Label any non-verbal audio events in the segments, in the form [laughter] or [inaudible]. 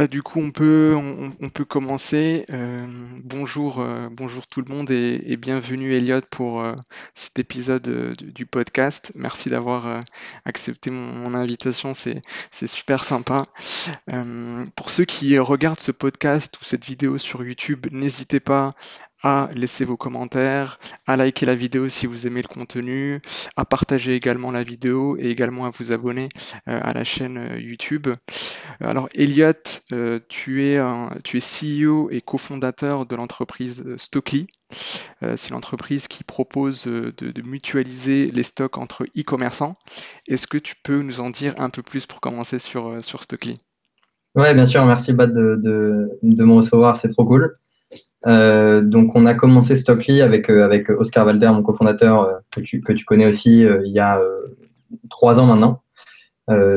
Bah, du coup, on peut, on, peut commencer. Euh, bonjour, euh, bonjour tout le monde et, bienvenue Elliot pour euh, cet épisode du, podcast. Merci d'avoir accepté mon, mon invitation, c'est, super sympa. Pour ceux qui regardent ce podcast ou cette vidéo sur YouTube, n'hésitez pas à laisser vos commentaires, à liker la vidéo si vous aimez le contenu, à partager également la vidéo et également à vous abonner euh, à la chaîne euh, YouTube. Alors Elliot, euh, tu es, CEO et cofondateur de l'entreprise euh, Stockly. Euh, c'est l'entreprise qui propose euh, de, mutualiser les stocks entre e-commerçants. Est-ce que tu peux nous en dire un peu plus pour commencer sur, euh, sur Stockly? Ouais, bien sûr, merci Bad de, de, de me recevoir, c'est trop cool. Euh, donc, on a commencé Stockly avec, euh, avec Oscar Valder, mon cofondateur, euh, que tu, que tu connais aussi, il y a trois ans maintenant,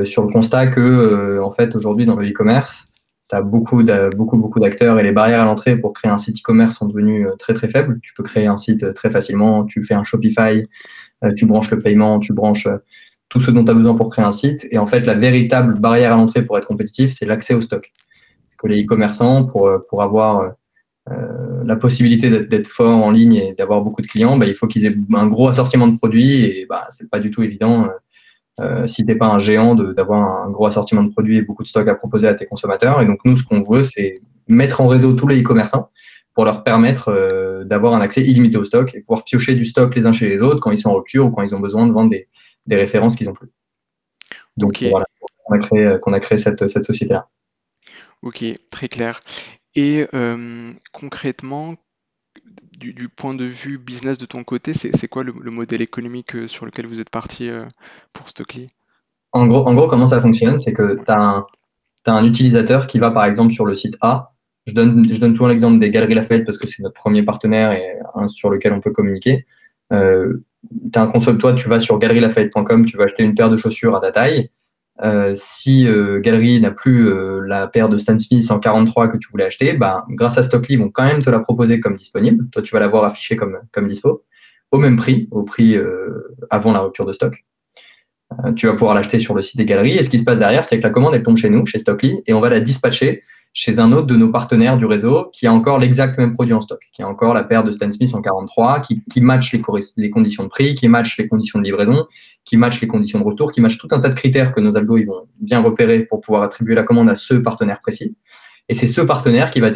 sur le constat que, en fait, aujourd'hui, dans le e-commerce, tu as beaucoup, beaucoup, beaucoup d'acteurs et les barrières à l'entrée pour créer un site e-commerce sont devenues très, très faibles. Tu peux créer un site très facilement, tu fais un Shopify, tu branches le paiement, tu branches tout ce dont tu as besoin pour créer un site. Et en fait, la véritable barrière à l'entrée pour être compétitif, c'est l'accès au stock. Parce que les e-commerçants, pour, pour avoir la possibilité d'être fort en ligne et d'avoir beaucoup de clients, bah, il faut qu'ils aient un gros assortiment de produits et bah, c'est pas du tout évident. euh, euh, si t'es pas un géant d'avoir un gros assortiment de produits et beaucoup de stock à proposer à tes consommateurs. Et donc nous, ce qu'on veut, c'est mettre en réseau tous les e-commerçants pour leur permettre euh, d'avoir un accès illimité au stock et pouvoir piocher du stock les uns chez les autres quand ils sont en rupture ou quand ils ont besoin de vendre des, des références qu'ils ont plus. Donc Ok. voilà, qu'on a créé, qu'on a créé cette, cette société-là. Ok, très clair. Et euh, concrètement, du, point de vue business de ton côté, c'est quoi le, le modèle économique euh, sur lequel vous êtes parti euh, pour Stockly? En gros, en gros, comment ça fonctionne, c'est que tu as un, utilisateur qui va par exemple sur le site A. Je donne, je donne souvent l'exemple des Galeries Lafayette parce que c'est notre premier partenaire et un sur lequel on peut communiquer. Euh, t'as un console, toi, tu vas sur galerielafayette.com, tu vas acheter une paire de chaussures à ta taille. Euh, si euh, Galerie n'a plus euh, la paire de Stan Smith en 43 que tu voulais acheter, bah, grâce à Stockly, ils vont quand même te la proposer comme disponible. Toi, tu vas l'avoir affichée comme, comme dispo, au même prix, au prix euh, avant la rupture de stock. Tu vas pouvoir l'acheter sur le site des galeries. Et ce qui se passe derrière, c'est que la commande, elle tombe chez nous, chez Stockly, et on va la dispatcher chez un autre de nos partenaires du réseau qui a encore l'exact même produit en stock, qui a encore la paire de Stan Smith en 43, qui, qui match les, les conditions de prix, qui match les conditions de livraison, qui match les conditions de retour, qui match tout un tas de critères que nos algos ils vont bien repérer pour pouvoir attribuer la commande à ce partenaire précis. Et c'est ce partenaire qui va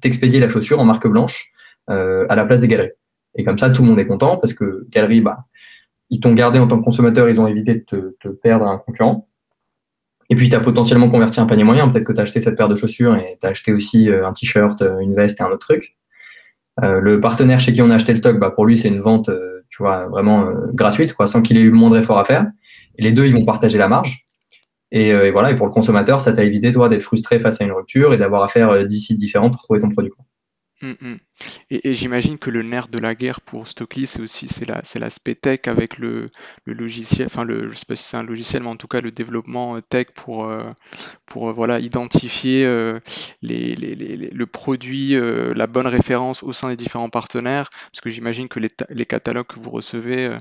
t'expédier la chaussure en marque blanche euh, à la place des galeries. Et comme ça, tout le monde est content parce que galerie, bah, ils t'ont gardé en tant que consommateur, ils ont évité de te, te perdre un concurrent. Et puis, tu as potentiellement converti un panier moyen. Peut-être que tu as acheté cette paire de chaussures et tu as acheté aussi euh, un t-shirt, euh, une veste et un autre truc. Euh, le partenaire chez qui on a acheté le stock, bah, pour lui, c'est une vente tu vois, vraiment gratuite, quoi, sans qu'il ait eu le moindre effort à faire. Et les deux, ils vont partager la marge. Et, voilà, et pour le consommateur, ça t'a évité, toi, d'être frustré face à une rupture et d'avoir à faire euh, 10 sites différents pour trouver ton produit. quoi. Mm, mm. Et, j'imagine que le nerf de la guerre pour Stockly, c'est aussi c'est la, l'aspect tech avec le, le logiciel, enfin le, je sais pas si c'est un logiciel, mais en tout cas le développement euh, tech pour, euh, pour euh, voilà, identifier les, les- le produit, la bonne référence au sein des différents partenaires, parce que j'imagine que les, les catalogues que vous recevez,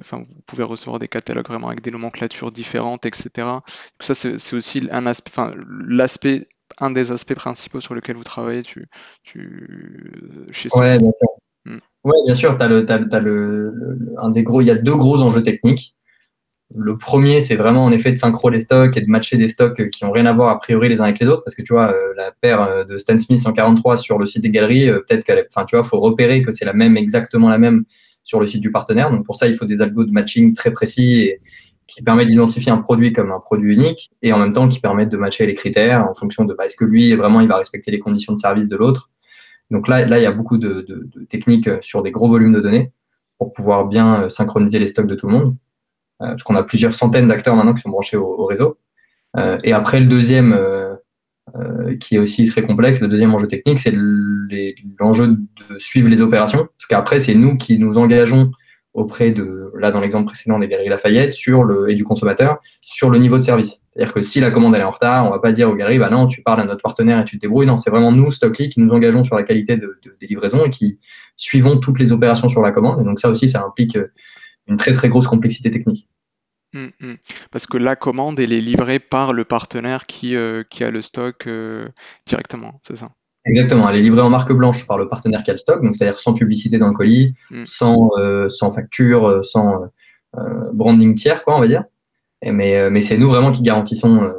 enfin vous pouvez recevoir des catalogues vraiment avec des nomenclatures différentes, etc. Donc ça c'est aussi un aspect, enfin l'aspect un des aspects principaux sur lesquels vous travaillez tu, tu, chez Ouais, Stockly. bien sûr. Mm. Ouais, bien sûr, t'as le, t'as, le- t'as le, un des gros, il y a deux gros enjeux techniques. Le premier, c'est vraiment en effet de synchro les stocks et de matcher des stocks qui ont rien à voir a priori les uns avec les autres, parce que tu vois, euh, la paire euh, de Stan Smith en 43 sur le site des galeries, euh, peut-être qu'elle, est- enfin, tu vois, faut repérer que c'est la même, exactement la même sur le site du partenaire. Donc pour ça, il faut des algos de matching très précis et qui permettent d'identifier un produit comme un produit unique et en même temps qui permettent de matcher les critères en fonction de bah, est-ce que lui vraiment il va respecter les conditions de service de l'autre. Donc là, là, il y a beaucoup de, techniques sur des gros volumes de données pour pouvoir bien euh, synchroniser les stocks de tout le monde. Euh, parce qu'on a plusieurs centaines d'acteurs maintenant qui sont branchés au, au réseau. Euh, et après, le deuxième, qui est aussi très complexe, le deuxième enjeu technique, c'est l'enjeu de suivre les opérations. Parce qu'après, c'est nous qui nous engageons auprès de, là dans l'exemple précédent des galeries Lafayette, sur le, et du consommateur, sur le niveau de service. C'est-à-dire que si la commande elle est en retard, on va pas dire aux galeries, bah non, tu parles à notre partenaire et tu te débrouilles. Non, c'est vraiment nous, Stockly, qui nous engageons sur la qualité de, de- des livraisons et qui suivons toutes les opérations sur la commande. Et donc ça aussi, ça implique euh, une très très grosse complexité technique. Mmh, mmh. Parce que la commande, elle est livrée par le partenaire qui, euh, qui a le stock euh, directement, c'est ça? Exactement, elle est livrée en marque blanche par le partenaire qui a le stock, donc c'est-à-dire sans publicité dans le colis, Mmh. sans, euh, sans facture, euh, sans euh, branding tiers, quoi, on va dire. Et mais mais c'est nous vraiment qui garantissons euh,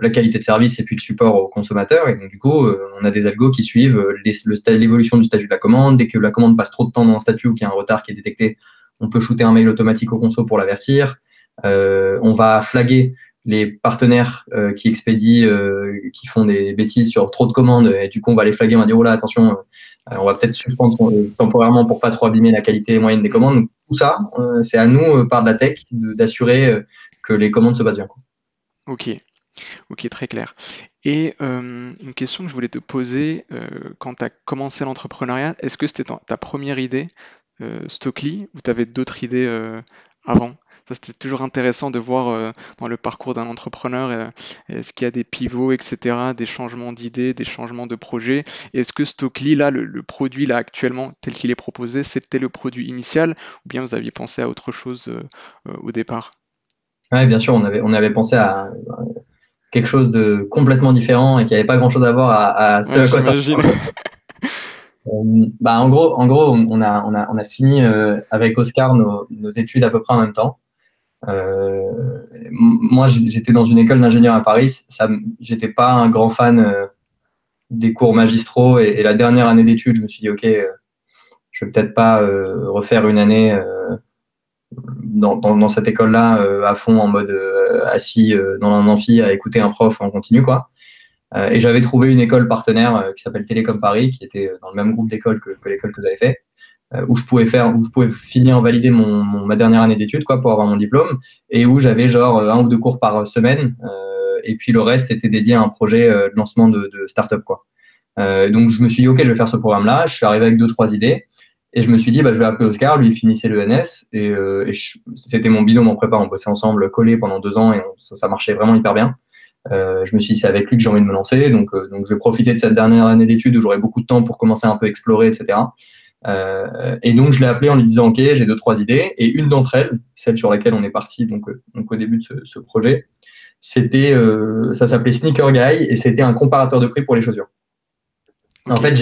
la qualité de service et puis le support aux consommateurs. Et donc, du coup, on a des algos qui suivent l'évolution du statut de la commande. Dès que la commande passe trop de temps dans un statut ou qu'il y a un retard qui est détecté, on peut shooter un mail automatique au conso pour l'avertir. On va flaguer les partenaires euh, qui expédient, euh, qui font des bêtises sur trop de commandes. Et du coup, on va les flaguer, on va dire, oh là, attention, euh, on va peut-être suspendre son- temporairement pour pas trop abîmer la qualité moyenne des commandes. Tout ça, c'est à nous, par de la tech, d'assurer que les commandes se passent bien. Ok, ok, très clair. Et une question que je voulais te poser, quand tu as commencé l'entrepreneuriat, est-ce que c'était ta, ta première idée, Stockly, ou tu avais d'autres idées avant? Ça, c'était toujours intéressant de voir euh, dans le parcours d'un entrepreneur, euh, est-ce qu'il y a des pivots, etc., des changements d'idées, des changements de projets? Et Est-ce que Stockly, là, le, le produit, là, actuellement, tel qu'il est proposé, c'était le produit initial, ou bien vous aviez pensé à autre chose euh, au départ? Ouais, bien sûr, on avait, on avait pensé à quelque chose de complètement différent et qui n'avait pas grand-chose à voir à, à ce Ouais, à quoi ça [laughs] bah, en gros, en gros, on a, on a, on a fini euh, avec Oscar nos, nos études à peu près en même temps. Euh, moi, j'étais dans une école d'ingénieur à Paris. J'étais pas un grand fan euh, des cours magistraux et, la dernière année d'études, je me suis dit, ok, euh, je vais peut-être pas refaire une année dans, cette école-là à fond en mode assis dans un amphi à écouter un prof en continu, quoi. Et j'avais trouvé une école partenaire qui s'appelle Télécom Paris, qui était dans le même groupe d'école que, que l'école que j'avais fait, où je pouvais faire, où je pouvais finir valider mon, mon- ma dernière année d'études, quoi, pour avoir mon diplôme, et où j'avais genre euh, un ou deux cours par semaine, euh, et puis le reste était dédié à un projet euh, de lancement de, de start-up, quoi. Euh, donc je me suis dit ok, je vais faire ce programme-là. Je suis arrivé avec deux trois idées, et je me suis dit bah je vais appeler Oscar, lui il finissait le NS, et, euh, et c'était mon binôme en prépa, on bossait ensemble collés pendant deux ans, et ça, marchait vraiment hyper bien. Euh, je me suis dit, c'est avec lui que j'ai envie de me lancer. Donc, euh, donc, je vais profiter de cette dernière année d'études où j'aurai beaucoup de temps pour commencer un peu à explorer, etc. Euh, et donc, je l'ai appelé en lui disant, OK, j'ai deux, trois idées. Et une d'entre elles, celle sur laquelle on est parti donc, euh, donc au début de ce, ce projet, c'était, euh, ça s'appelait Sneaker Guy et c'était un comparateur de prix pour les chaussures. En fait,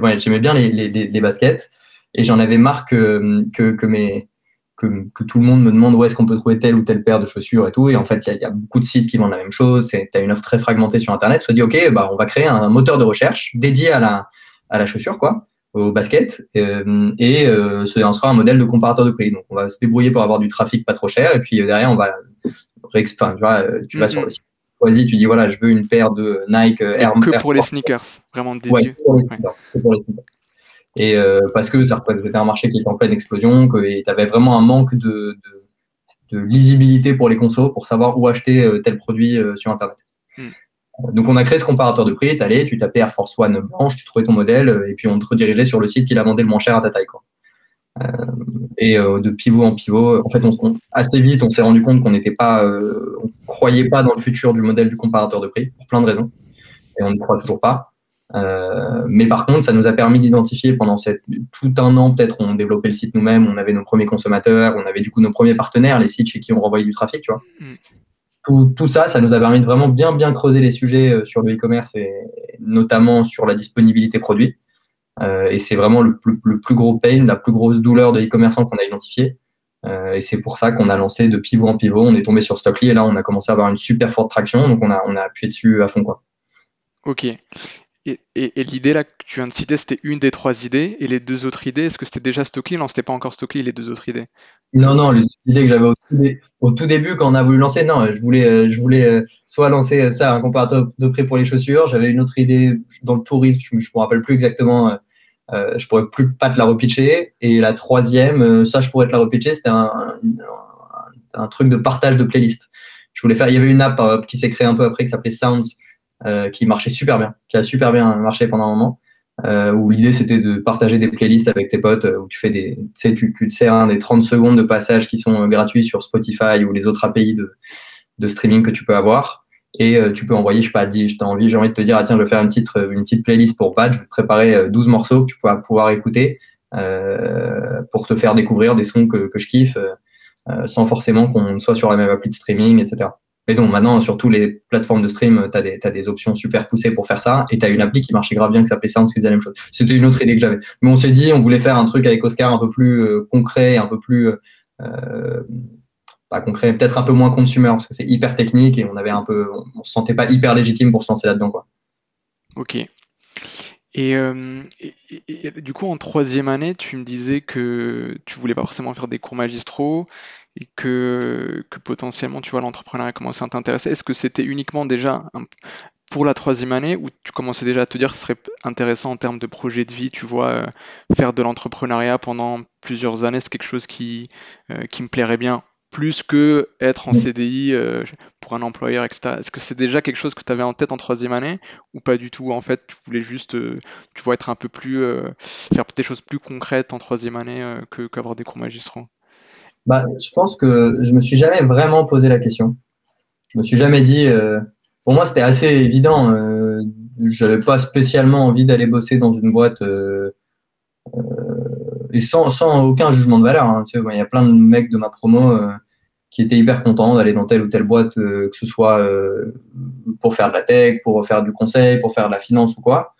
ouais, j'aimais bien les, les, les- les baskets et j'en avais marre que, que, que, mes, que, que tout le monde me demande où est-ce qu'on peut trouver telle ou telle paire de chaussures et tout. Et en fait, il y, a- il y a beaucoup de sites qui vendent la même chose. Tu as une offre très fragmentée sur Internet. Te dis, OK, bah, on va créer un moteur de recherche dédié à la, à la chaussure, quoi, au basket. Euh, et euh, ce sera un modèle de comparateur de prix. Donc, on va se débrouiller pour avoir du trafic pas trop cher. Et puis euh, derrière, on va. Enfin, tu vois, tu vas sur le site, choisis, tu dis, voilà, je veux une paire de Nike Air Que Air pour les sneakers, vraiment dédié. que pour les Ouais. sneakers, que pour les sneakers. Et parce que ça représentait un marché qui était en pleine explosion, que tu avais vraiment un manque de, de, de lisibilité pour les consos pour savoir où acheter tel produit sur Internet. Mm. Donc on a créé ce comparateur de prix, tu allais, tu tapais Air Force One blanche, tu trouvais ton modèle, euh, et puis on te redirigeait sur le site qui la vendait le moins cher à ta taille. Euh, et euh, de pivot en pivot, en fait, on, assez vite, on s'est rendu compte qu'on n'était pas, on croyait pas dans le futur du modèle du comparateur de prix pour plein de raisons, et on ne croit toujours pas. Mais par contre, ça nous a permis d'identifier pendant tout un an, peut-être, on développait le site nous-mêmes, on avait nos premiers consommateurs, on avait du coup nos premiers partenaires, les sites chez qui on renvoyait du trafic, tu vois. Tout, tout ça, ça nous a permis de vraiment bien, bien creuser les sujets euh, sur le e-commerce et notamment sur la disponibilité produit. Euh, et c'est vraiment le plus, le plus gros pain, la plus grosse douleur de e-commerçant qu'on a identifié. Euh, et c'est pour ça qu'on a lancé de pivot en pivot. On est tombé sur Stockly et là, on a commencé à avoir une super forte traction. Donc, on a, on a appuyé dessus à fond. Quoi. Ok. Et, et- et l'idée là que tu viens de citer, c'était une des trois idées. Et les deux autres idées, est-ce que c'était déjà Stockly? Non, c'était pas encore Stockly, les deux autres idées? Non, non, les idées que j'avais au, tout début quand on a voulu lancer, non, je voulais, euh, je voulais euh, soit lancer euh, ça, un comparateur de prix pour les chaussures. J'avais une autre idée dans le tourisme, je ne me rappelle plus exactement, euh, je pourrais plus pas te la repitcher. Et la troisième, ça, je pourrais te la repitcher, c'était un, un, truc de partage de playlist. Je voulais faire, il y avait une app qui s'est créée un peu après qui s'appelait Sounds, euh, qui marchait super bien, qui a super bien marché pendant un moment euh, où l'idée c'était de partager des playlists avec tes potes, euh, où tu fais des, tu tu, te sers hein, des 30 secondes de passage qui sont euh, gratuits sur Spotify ou les autres API de, de streaming que tu peux avoir. Et euh, tu peux envoyer, je sais pas, 10, j'ai envie, j'ai envie de te dire, ah, tiens, je vais faire une petite, une petite playlist pour Badge, je vais te préparer euh, 12 morceaux que tu vas pouvoir écouter euh, pour te faire découvrir des sons que, que je kiffe. Euh, sans forcément qu'on soit sur la même appli de streaming, etc. Et donc maintenant, sur toutes les plateformes de stream, tu as, des options super poussées pour faire ça. Et tu as une appli qui marchait grave bien, qui s'appelait Sounds, qui faisait la même chose. C'était une autre idée que j'avais. Mais on s'est dit, on voulait faire un truc avec Oscar un peu plus euh, concret, un peu plus. Euh, pas concret, peut-être un peu moins consumer, parce que c'est hyper technique et on avait un peu. On, se sentait pas hyper légitime pour se lancer là-dedans. Quoi. Ok. Et, euh, du coup, en troisième année, tu me disais que tu voulais pas forcément faire des cours magistraux et que, que potentiellement, tu vois, l'entrepreneuriat commençait à t'intéresser. Est-ce que c'était uniquement déjà pour la troisième année ou tu commençais déjà à te dire que ce serait intéressant en termes de projet de vie, tu vois, euh, faire de l'entrepreneuriat pendant plusieurs années, c'est quelque chose qui, euh, qui me plairait bien plus que être en CDI euh, pour un employeur, etc. Est-ce que c'est déjà quelque chose que tu avais en tête en troisième année ou pas du tout? En fait, tu voulais juste, tu vois, être un peu plus, faire des choses plus concrètes en troisième année qu'avoir des cours magistraux bah, je pense que je me suis jamais vraiment posé la question. Je me suis jamais dit. Euh, pour moi, c'était assez évident. Euh, J'avais pas spécialement envie d'aller bosser dans une boîte euh, euh et sans, sans, aucun jugement de valeur. Hein, tu il y a plein de mecs de ma promo euh, qui étaient hyper contents d'aller dans telle ou telle boîte, que ce soit pour faire de la tech, pour faire du conseil, pour faire de la finance ou quoi.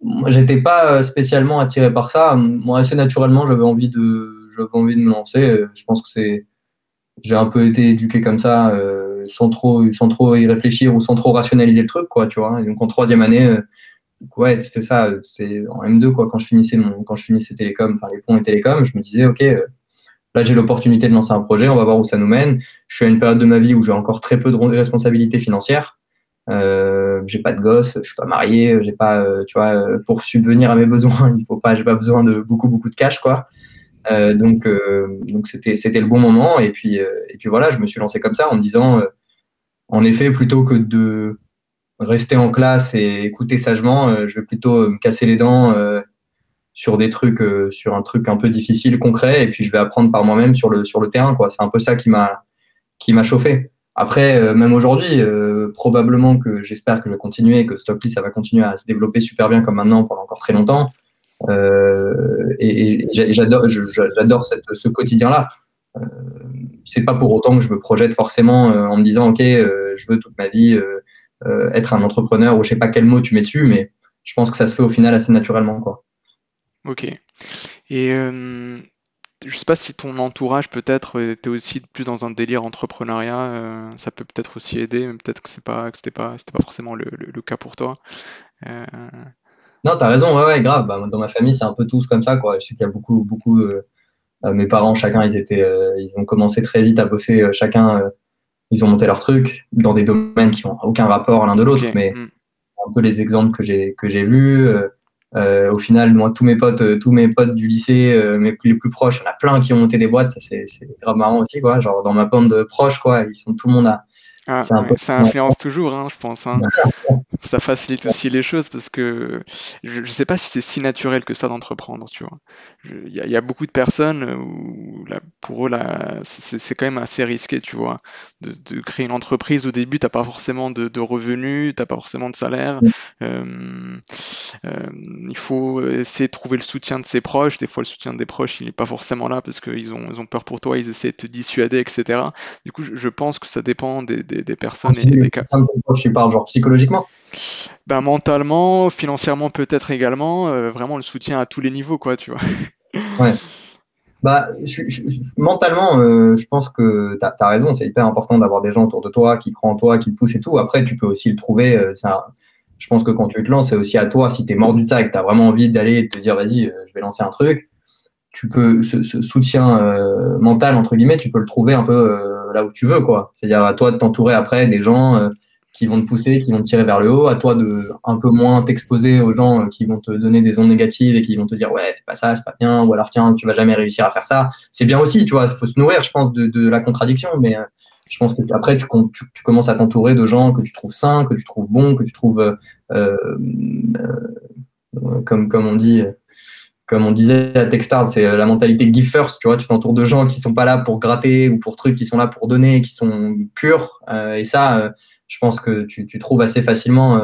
Moi, j'étais pas spécialement attiré par ça. Moi, assez naturellement, j'avais envie de j'avais envie de me lancer. Euh, je pense que c'est, j'ai un peu été éduqué comme ça, euh, sans trop, sans trop y réfléchir ou sans trop rationaliser le truc, quoi, tu vois. donc en troisième année, euh, ouais, c'est ça, c'est en M2, quoi. Quand je finissais mon, quand je finissais télécom, enfin les ponts et télécom, je me disais, ok, là j'ai l'opportunité de lancer un projet, on va voir où ça nous mène. Je suis à une période de ma vie où j'ai encore très peu de responsabilités financières. Euh, j'ai pas de gosse, je suis pas marié, j'ai pas, tu vois, pour subvenir à mes besoins, [laughs] il faut pas, j'ai pas besoin de beaucoup beaucoup de cash, quoi. Euh, donc, euh, donc c'était, c'était le bon moment. Et puis, euh, et puis voilà, je me suis lancé comme ça en me disant, en effet, plutôt que de rester en classe et écouter sagement, je vais plutôt me casser les dents sur des trucs, sur un truc un peu difficile, concret, et puis je vais apprendre par moi-même sur le, sur le terrain. Quoi. C'est un peu ça qui m'a, qui m'a chauffé. Après, même aujourd'hui, probablement que j'espère que je vais continuer, que Stockly, ça va continuer à se développer super bien comme maintenant pendant encore très longtemps. Euh, et, j'adore, j'adore ce quotidien-là. Euh, c'est pas pour autant que je me projette forcément euh, en me disant, ok, je veux toute ma vie être un entrepreneur ou je sais pas quel mot tu mets dessus, mais je pense que ça se fait au final assez naturellement, quoi. Ok. Et euh, je sais pas si ton entourage peut-être était aussi plus dans un délire entrepreneuriat, ça peut peut-être aussi aider, mais peut-être que c'est pas que c'était pas c'était pas forcément le, le, cas pour toi. Non, t'as raison, ouais, ouais, grave. Bah, dans ma famille, c'est un peu tous comme ça, quoi. Je sais qu'il y a beaucoup, beaucoup. Euh, euh, mes parents, chacun, ils étaient, euh, ils ont commencé très vite à bosser. chacun, ils ont monté leur truc dans des domaines qui n'ont aucun rapport l'un de l'autre, mais mm. un peu les exemples que j'ai que j'ai vus. au final, moi, tous mes potes, tous mes potes du lycée, mes plus, les plus proches, il y en a plein qui ont monté des boîtes. Ça, c'est grave marrant aussi, quoi. Genre dans ma bande proche, quoi, ils sont tout le monde à ah, ça influence toujours, hein, je pense. Hein. ça facilite aussi les choses parce que je ne sais pas si c'est si naturel que ça d'entreprendre, tu vois. Il y, a beaucoup de personnes où pour eux, c'est quand même assez risqué, tu vois, de, créer une entreprise. Au début, tu n'as pas forcément de, revenus, tu n'as pas forcément de salaire. Euh, il faut essayer de trouver le soutien de ses proches. Des fois, le soutien des proches, il n'est pas forcément là parce qu'ils ont, ils ont peur pour toi, ils essaient de te dissuader, etc. Du coup, je pense que ça dépend des des, personnes et des cas. Tu parles genre psychologiquement ben, Mentalement, financièrement peut-être également, euh, vraiment le soutien à tous les niveaux, quoi, tu vois. [laughs] ouais. Bah, mentalement, euh, je pense que tu as, raison, c'est hyper important d'avoir des gens autour de toi qui croient en toi, qui te poussent et tout. Après, tu peux aussi le trouver. Euh, je pense que quand tu te lances, c'est aussi à toi, si tu es mordu de ça et que tu as vraiment envie d'aller de te dire, vas-y, je vais lancer un truc, tu peux, ce, soutien mental, entre guillemets, tu peux le trouver un peu là où tu veux, quoi. C'est-à-dire à toi de t'entourer après des gens euh, qui vont te pousser, qui vont te tirer vers le haut, à toi de un peu moins t'exposer aux gens euh, qui vont te donner des ondes négatives et qui vont te dire ouais, fais pas ça, c'est pas bien, ou alors tiens, tu vas jamais réussir à faire ça. C'est bien aussi, tu vois, il faut se nourrir, je pense, de, la contradiction, mais euh, je pense que après tu, commences à t'entourer de gens que tu trouves sains, que tu trouves bons, que tu trouves comme, comme on dit, comme on disait à Techstars, c'est euh, la mentalité give first, tu vois, tu t'entoures de gens qui sont pas là pour gratter ou pour trucs, qui sont là pour donner, qui sont purs. Euh, et ça, euh, je pense que tu, trouves assez facilement,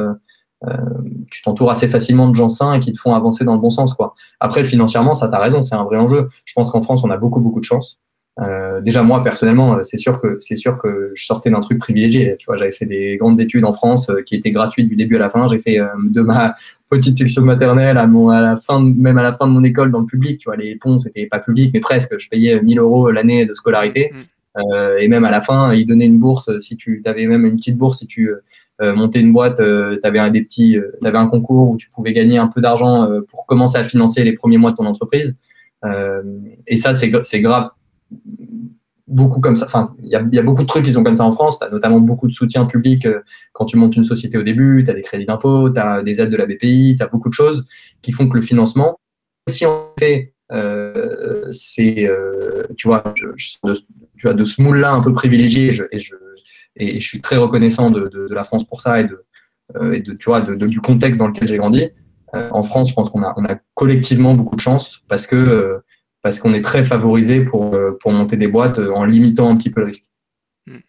tu t'entoures assez facilement de gens sains et qui te font avancer dans le bon sens. Après, financièrement, ça, t'as raison, c'est un vrai enjeu. Je pense qu'en France, on a beaucoup, beaucoup de chance. Euh, déjà moi personnellement, c'est sûr que c'est sûr que je sortais d'un truc privilégié. Tu vois, j'avais fait des grandes études en France qui étaient gratuites du début à la fin. J'ai fait de ma [laughs] petite section maternelle à, mon, à la fin, même à la fin de mon école dans le public. Tu vois, les ponts c'était pas public, mais presque. Je payais 1000 euros l'année de scolarité. Mm. Euh, et même à la fin, ils donnaient une bourse. Si tu avais même une petite bourse, si tu euh, montais une boîte, tu avais des petits, avais un concours où tu pouvais gagner un peu d'argent pour commencer à financer les premiers mois de ton entreprise. et ça, c'est grave beaucoup comme ça. Enfin, il y a, beaucoup de trucs qui sont comme ça en France. Tu as notamment beaucoup de soutien public euh, quand tu montes une société au début. Tu as des crédits d'impôt, tu as des aides de la BPI, tu as beaucoup de choses qui font que le financement, si on fait, euh, c'est, euh, tu vois, je, tu as de ce moule-là un peu privilégié et je, je, je suis très reconnaissant de, de, de, la France pour ça et de, euh, et de tu vois, de, du contexte dans lequel j'ai grandi. Euh, en France, je pense qu'on a, on a collectivement beaucoup de chance parce que parce qu'on est très favorisé pour, euh, pour monter des boîtes euh, en limitant un petit peu le risque. Hmm.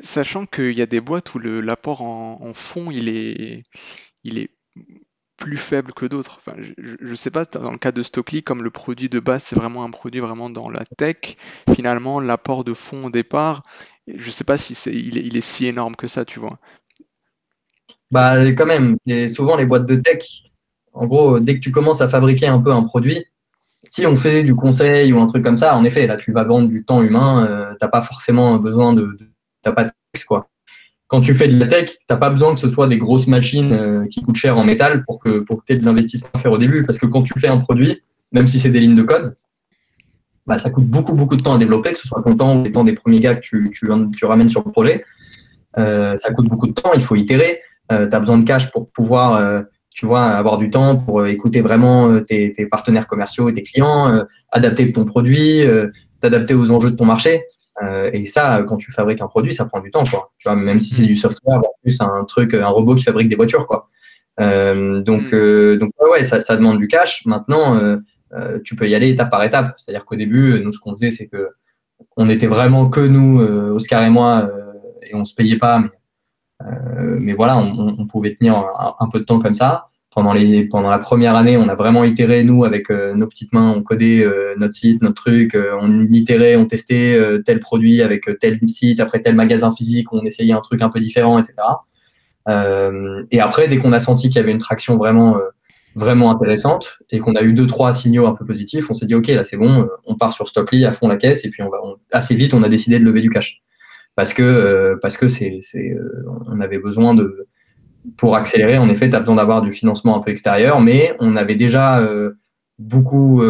Sachant qu'il y a des boîtes où l'apport en, en fonds, il est, il est plus faible que d'autres. Enfin, je ne sais pas, dans le cas de Stockley, comme le produit de base, c'est vraiment un produit vraiment dans la tech, finalement, l'apport de fonds au départ, je ne sais pas si il, est, il est si énorme que ça, tu vois. Bah, quand même, souvent les boîtes de tech. En gros, dès que tu commences à fabriquer un peu un produit, si on fait du conseil ou un truc comme ça, en effet, là, tu vas vendre du temps humain, euh, tu n'as pas forcément besoin de. Tu pas de texte, quoi. Quand tu fais de la tech, tu n'as pas besoin que ce soit des grosses machines euh, qui coûtent cher en métal pour que, pour que aies de l'investissement à faire au début. Parce que quand tu fais un produit, même si c'est des lignes de code, bah, ça coûte beaucoup, beaucoup de temps à développer, que ce soit ton temps ou temps des premiers gars que tu, tu, ramènes sur le projet. Euh, ça coûte beaucoup de temps, il faut itérer. tu as besoin de cash pour pouvoir tu vois, avoir du temps pour euh, écouter vraiment euh, tes, partenaires commerciaux et tes clients, euh, adapter ton produit, t'adapter aux enjeux de ton marché. et ça, quand tu fabriques un produit, ça prend du temps, quoi. Tu vois, même si c'est du software plus un truc, un robot qui fabrique des voitures, quoi. donc, mm. donc ouais, ça, ça, demande du cash. Maintenant, tu peux y aller étape par étape. C'est-à-dire qu'au début, nous, ce qu'on faisait, c'est que on était vraiment que nous, Oscar et moi, et on se payait pas, mais mais voilà, on, on pouvait tenir un, peu de temps comme ça. Pendant, les, pendant la première année, on a vraiment itéré, nous, avec euh, nos petites mains, on codait euh, notre site, notre truc, on itérait, on testait tel produit avec tel site, après tel magasin physique, on essayait un truc un peu différent, etc. et après, dès qu'on a senti qu'il y avait une traction vraiment, vraiment intéressante et qu'on a eu deux, trois signaux un peu positifs, on s'est dit, OK, là, c'est bon, on part sur Stockly à fond la caisse et puis on va, assez vite, on a décidé de lever du cash parce que euh, parce que c'est euh, on avait besoin de pour accélérer. En effet, tu as besoin d'avoir du financement un peu extérieur, mais on avait déjà euh, beaucoup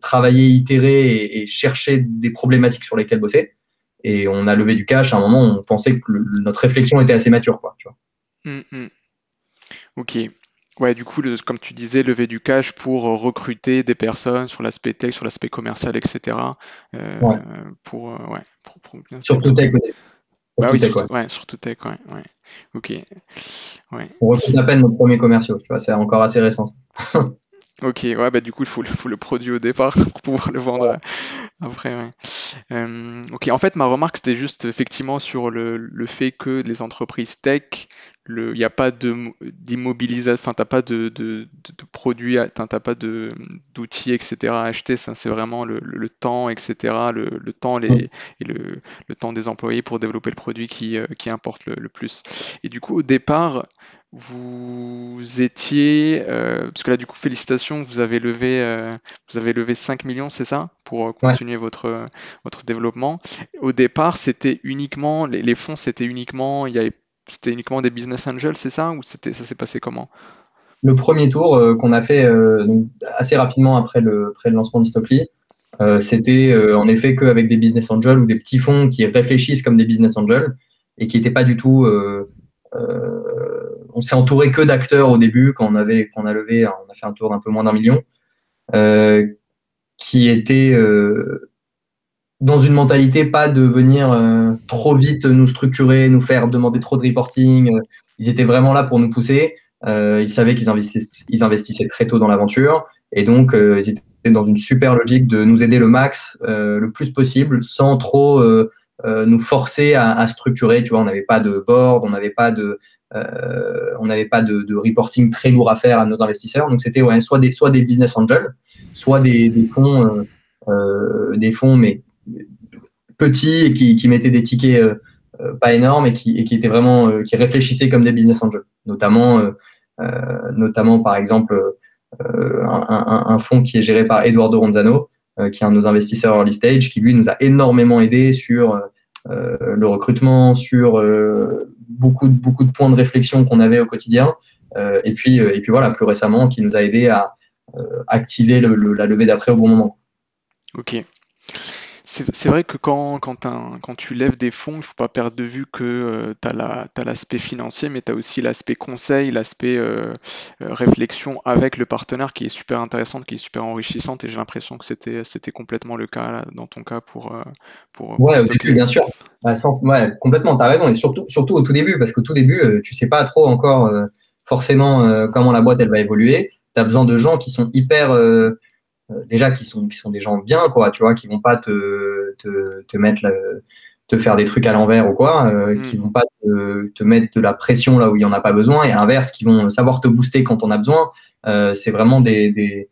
travaillé, itéré et, cherché des problématiques sur lesquelles bosser. Et on a levé du cash. À un moment, on pensait que notre réflexion était assez mature, quoi. Tu vois. Mmh, mmh. Ok. Ouais, du coup, comme tu disais, lever du cash pour recruter des personnes sur l'aspect tech, sur l'aspect commercial, etc. Pour, ouais, Surtout tech, bah oui, surtout, ouais. surtout tech, ouais, ouais. Ok. Ouais. On refait à peine nos premiers commerciaux, tu vois, c'est encore assez récent. [laughs] ok, ouais, bah du coup, il faut, faut, le produit au départ [laughs] pour pouvoir le vendre après, ouais. Euh, ok, en fait, ma remarque, c'était juste effectivement sur le, le, fait que les entreprises tech, il n'y a pas d'immobilisation, enfin, tu n'as pas de, de, de, produits, tu n'as pas d'outils, etc. à acheter. C'est vraiment le, le, temps, etc. Le, temps les, et le, temps des employés pour développer le produit qui, euh, qui importe le, plus. Et du coup, au départ, vous étiez, euh, parce que là, du coup, félicitations, vous avez levé, euh, vous avez levé 5 millions, c'est ça, pour continuer votre, votre développement. Au départ, c'était uniquement, les, les fonds, c'était uniquement, il y avait c'était uniquement des business angels, c'est ça Ou c'était, ça s'est passé comment? Le premier tour euh, qu'on a fait euh, assez rapidement après le, après le lancement de Stockly, euh, c'était en effet qu'avec des business angels ou des petits fonds qui réfléchissent comme des business angels et qui n'étaient pas du tout. On s'est entouré que d'acteurs au début quand on, avait, a levé, on a fait un tour d'un peu moins d'un million, qui étaient dans une mentalité pas de venir euh, trop vite nous structurer, nous faire demander trop de reporting. Euh, ils étaient vraiment là pour nous pousser. Euh, ils savaient qu'ils investissaient, ils investissaient très tôt dans l'aventure et donc ils étaient dans une super logique de nous aider le max le plus possible sans trop nous forcer à, à, structurer. Tu vois, on n'avait pas de board, on n'avait pas de on n'avait pas de, reporting très lourd à faire à nos investisseurs. Donc c'était soit des soit des business angels, soit des, fonds des fonds, mais petits et qui, mettaient des tickets pas énormes et qui, étaient vraiment, qui réfléchissaient comme des business angels, notamment, notamment par exemple un, un, fonds qui est géré par Eduardo Ronzano, qui est un de nos investisseurs early stage, qui lui nous a énormément aidé sur le recrutement, sur beaucoup, beaucoup de points de réflexion qu'on avait au quotidien. Euh, et, puis, euh, et puis voilà, plus récemment, qui nous a aidé à euh, activer la levée d'après au bon moment. Ok. C'est vrai que quand, quand, quand, tu lèves des fonds, il ne faut pas perdre de vue que tu as l'aspect financier, mais tu as aussi l'aspect conseil, l'aspect réflexion avec le partenaire qui est super intéressante, qui est super enrichissante, et j'ai l'impression que c'était complètement le cas dans ton cas pour... pour ouais, au début, bien sûr. Bah, ouais, complètement, tu as raison, et surtout, surtout au tout début, parce qu'au tout début, tu sais pas trop encore forcément euh, comment la boîte elle va évoluer. Tu as besoin de gens qui sont hyper euh, euh, déjà qui sont qui sont des gens bien quoi, tu vois, qui vont pas te te, te mettre te faire des trucs à l'envers ou quoi, mm. qui vont pas te, te, mettre de la pression là où il y en a pas besoin et inverse qui vont savoir te booster quand on a besoin. c'est vraiment des, des,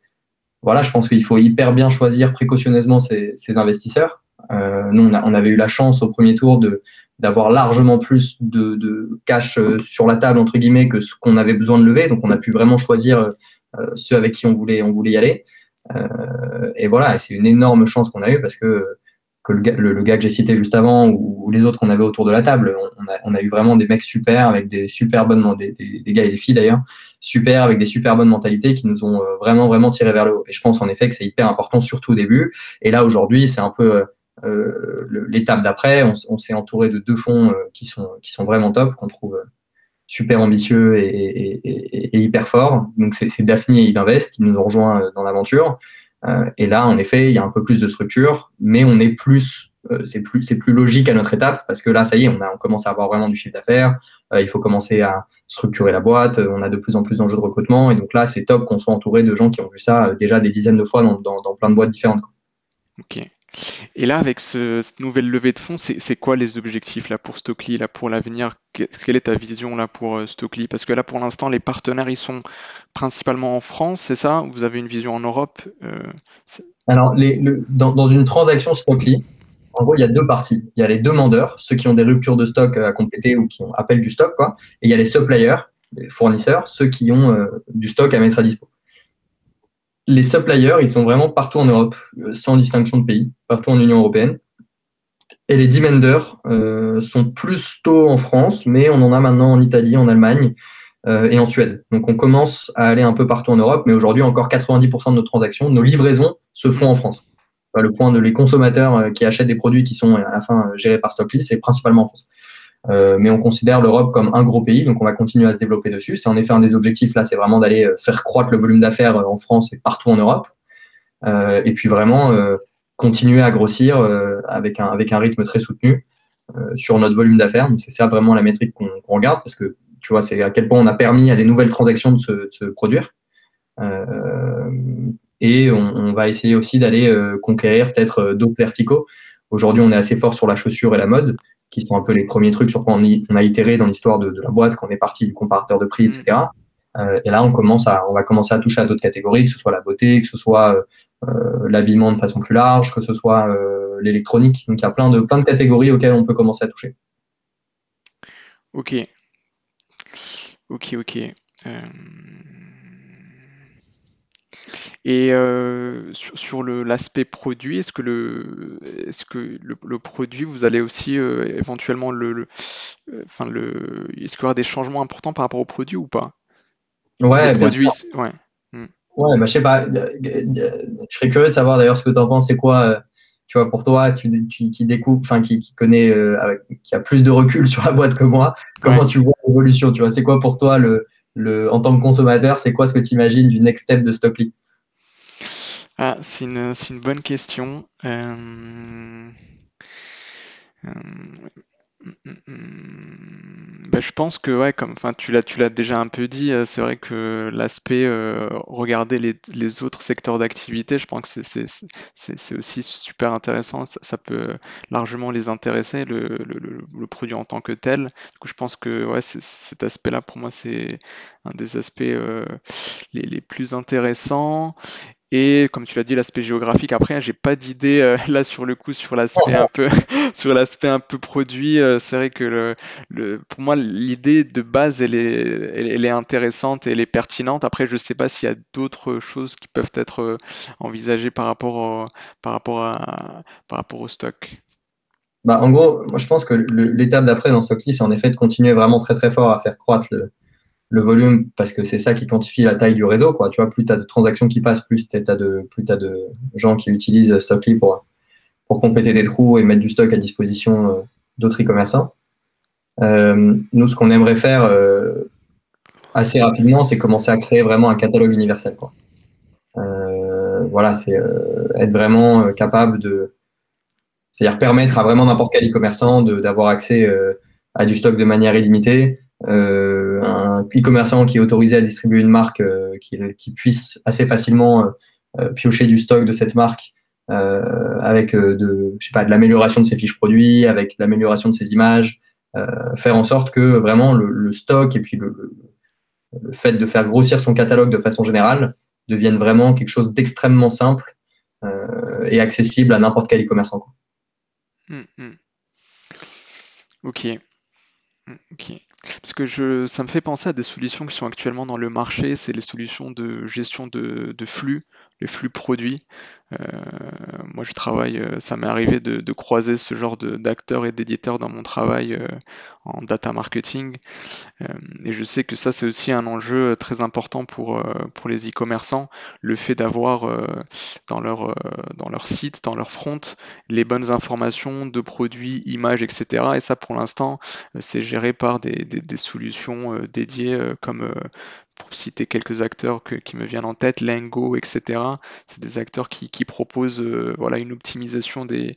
voilà, je pense qu'il faut hyper bien choisir précautionneusement ses, investisseurs. nous, on, on, avait eu la chance au premier tour de d'avoir largement plus de, cash euh, sur la table entre guillemets que ce qu'on avait besoin de lever. Donc on a pu vraiment choisir euh, ceux avec qui on voulait on voulait y aller. Euh, et voilà, c'est une énorme chance qu'on a eue parce que que le, gars, que j'ai cité juste avant ou, les autres qu'on avait autour de la table, on, a, eu vraiment des mecs super avec des super bonnes des, des, gars et des filles d'ailleurs super avec des super bonnes mentalités qui nous ont vraiment vraiment tiré vers le haut. Et je pense en effet que c'est hyper important surtout au début. Et là aujourd'hui c'est un peu euh, l'étape d'après, on, s'est entouré de deux fonds euh, qui, sont, qui sont vraiment top, qu'on trouve euh, super ambitieux et, hyper forts. Donc c'est Daphne et Invest qui nous ont rejoints dans l'aventure. et là, en effet, il y a un peu plus de structure, mais on est plus, c'est plus, c'est plus logique à notre étape parce que là, ça y est, on, a, commence à avoir vraiment du chiffre d'affaires. il faut commencer à structurer la boîte. On a de plus en plus d'enjeux de recrutement, et donc là, c'est top qu'on soit entouré de gens qui ont vu ça déjà des dizaines de fois dans, plein de boîtes différentes. Et là, avec cette nouvelle levée de fonds, c'est quoi les objectifs là pour Stockly, là pour l'avenir? Quelle est ta vision là pour euh, Stockly Parce que là, pour l'instant, les partenaires, ils sont principalement en France, c'est ça? Vous avez une vision en Europe euh, Alors, dans, une transaction Stockly, en gros, il y a deux parties. Il y a les demandeurs, ceux qui ont des ruptures de stock euh, à compléter ou qui ont appel du stock, quoi. Et il y a les suppliers, les fournisseurs, ceux qui ont du stock à mettre à disposition les suppliers, ils sont vraiment partout en Europe, euh, sans distinction de pays, partout en Union européenne. Et les demanders euh, sont plus tôt en France, mais on en a maintenant en Italie, en Allemagne euh, et en Suède. Donc on commence à aller un peu partout en Europe, mais aujourd'hui encore 90% de nos transactions, nos livraisons se font en France. Le point de les consommateurs qui achètent des produits qui sont à la fin gérés par Stockly, c'est principalement en France. Euh, mais on considère l'Europe comme un gros pays, donc on va continuer à se développer dessus. C'est en effet un des objectifs là, c'est vraiment d'aller euh, faire croître le volume d'affaires euh, en France et partout en Europe, et puis vraiment continuer à grossir avec un avec un rythme très soutenu sur notre volume d'affaires. C'est ça vraiment la métrique qu'on regarde parce que tu vois c'est à quel point on a permis à des nouvelles transactions de se, produire. et on, on, va essayer aussi d'aller conquérir peut-être d'autres verticaux. Aujourd'hui, on est assez fort sur la chaussure et la mode qui sont un peu les premiers trucs sur quoi on, a itéré dans l'histoire de, la boîte quand on est parti du comparateur de prix, etc. Mm. Euh, et là, on commence à, on va commencer à toucher à d'autres catégories, que ce soit la beauté, que ce soit euh, euh, l'habillement de façon plus large, que ce soit l'électronique. Donc, il y a plein de, plein de catégories auxquelles on peut commencer à toucher. Ok. Ok, ok. Et euh, sur, l'aspect produit, est-ce que le, est-ce que le, produit, vous allez aussi euh, éventuellement le, euh, enfin le, est-ce qu'il y aura des changements importants par rapport au produit ou pas? Ouais, produit, ouais. Hmm. Ouais, bah, je sais pas. Je serais curieux de savoir d'ailleurs ce que tu en penses. C'est quoi, tu vois, pour toi, tu, qui découpe, enfin, qui, qui, connaît, qui a plus de recul [laughs] sur la boîte que moi, comment tu vois l'évolution Tu vois, c'est quoi pour toi le, le, en tant que consommateur, c'est quoi ce que tu imagines du next step de Stockly ah, c'est une, c'est une bonne question. Euh, euh, ben, je pense que ouais, comme enfin tu l'as tu l'as déjà un peu dit, euh, c'est vrai que l'aspect regarder les, les autres secteurs d'activité, je pense que c'est, c'est, c'est, aussi super intéressant. Ça, peut largement les intéresser le, le, le, produit en tant que tel. Du coup, je pense que ouais, cet aspect-là pour moi c'est un des aspects les, les, plus intéressants. Et comme tu l'as dit, l'aspect géographique. Après, j'ai pas d'idée euh, [laughs] là sur le coup sur l'aspect un peu [laughs] sur l'aspect un peu produit. Euh, c'est vrai que le, le- pour moi, l'idée de base, elle est, elle, elle est intéressante et elle est pertinente. Après, je sais pas s'il y a d'autres choses qui peuvent être euh, envisagées par rapport au, par rapport à, par rapport au stock. Bah, en gros, moi je pense que l'étape d'après dans Stockly, c'est en effet de continuer vraiment très très fort à faire croître le, le volume parce que c'est ça qui quantifie la taille du réseau. Quoi. Tu vois, plus tu as de transactions qui passent, plus tu as, de, de gens qui utilisent Stockly pour, pour compléter des trous et mettre du stock à disposition euh, d'autres e-commerçants. Euh, nous, ce qu'on aimerait faire euh, assez rapidement, c'est commencer à créer vraiment un catalogue universel. Quoi. Voilà, c'est être vraiment capable de. C'est-à-dire permettre à vraiment n'importe quel e-commerçant d'avoir accès à du stock de manière illimitée. Un e-commerçant qui est autorisé à distribuer une marque euh, qui, puisse assez facilement euh, euh, piocher du stock de cette marque avec de, je sais pas, de l'amélioration de ses fiches produits, avec de l'amélioration de ses images, faire en sorte que vraiment le, stock et puis le, fait de faire grossir son catalogue de façon générale devienne vraiment quelque chose d'extrêmement simple et accessible à n'importe quel e-commerçant. Hmm, hmm. Ok. Hmm, Ok. Parce que je, ça me fait penser à des solutions qui sont actuellement dans le marché, c'est les solutions de gestion de, de flux, les flux produits. Euh, moi, je travaille, euh, ça m'est arrivé de, croiser ce genre d'acteurs et d'éditeurs dans mon travail euh, en data marketing. Et je sais que ça, c'est aussi un enjeu très important pour, pour les e-commerçants, le fait d'avoir dans leur, dans leur site, dans leur front, les bonnes informations de produits, images, etc. Et ça, pour l'instant, c'est géré par des, des- solutions dédiées comme, pour citer quelques acteurs qui me viennent en tête, Lengo, etc. C'est des acteurs qui, proposent euh, voilà, une optimisation des,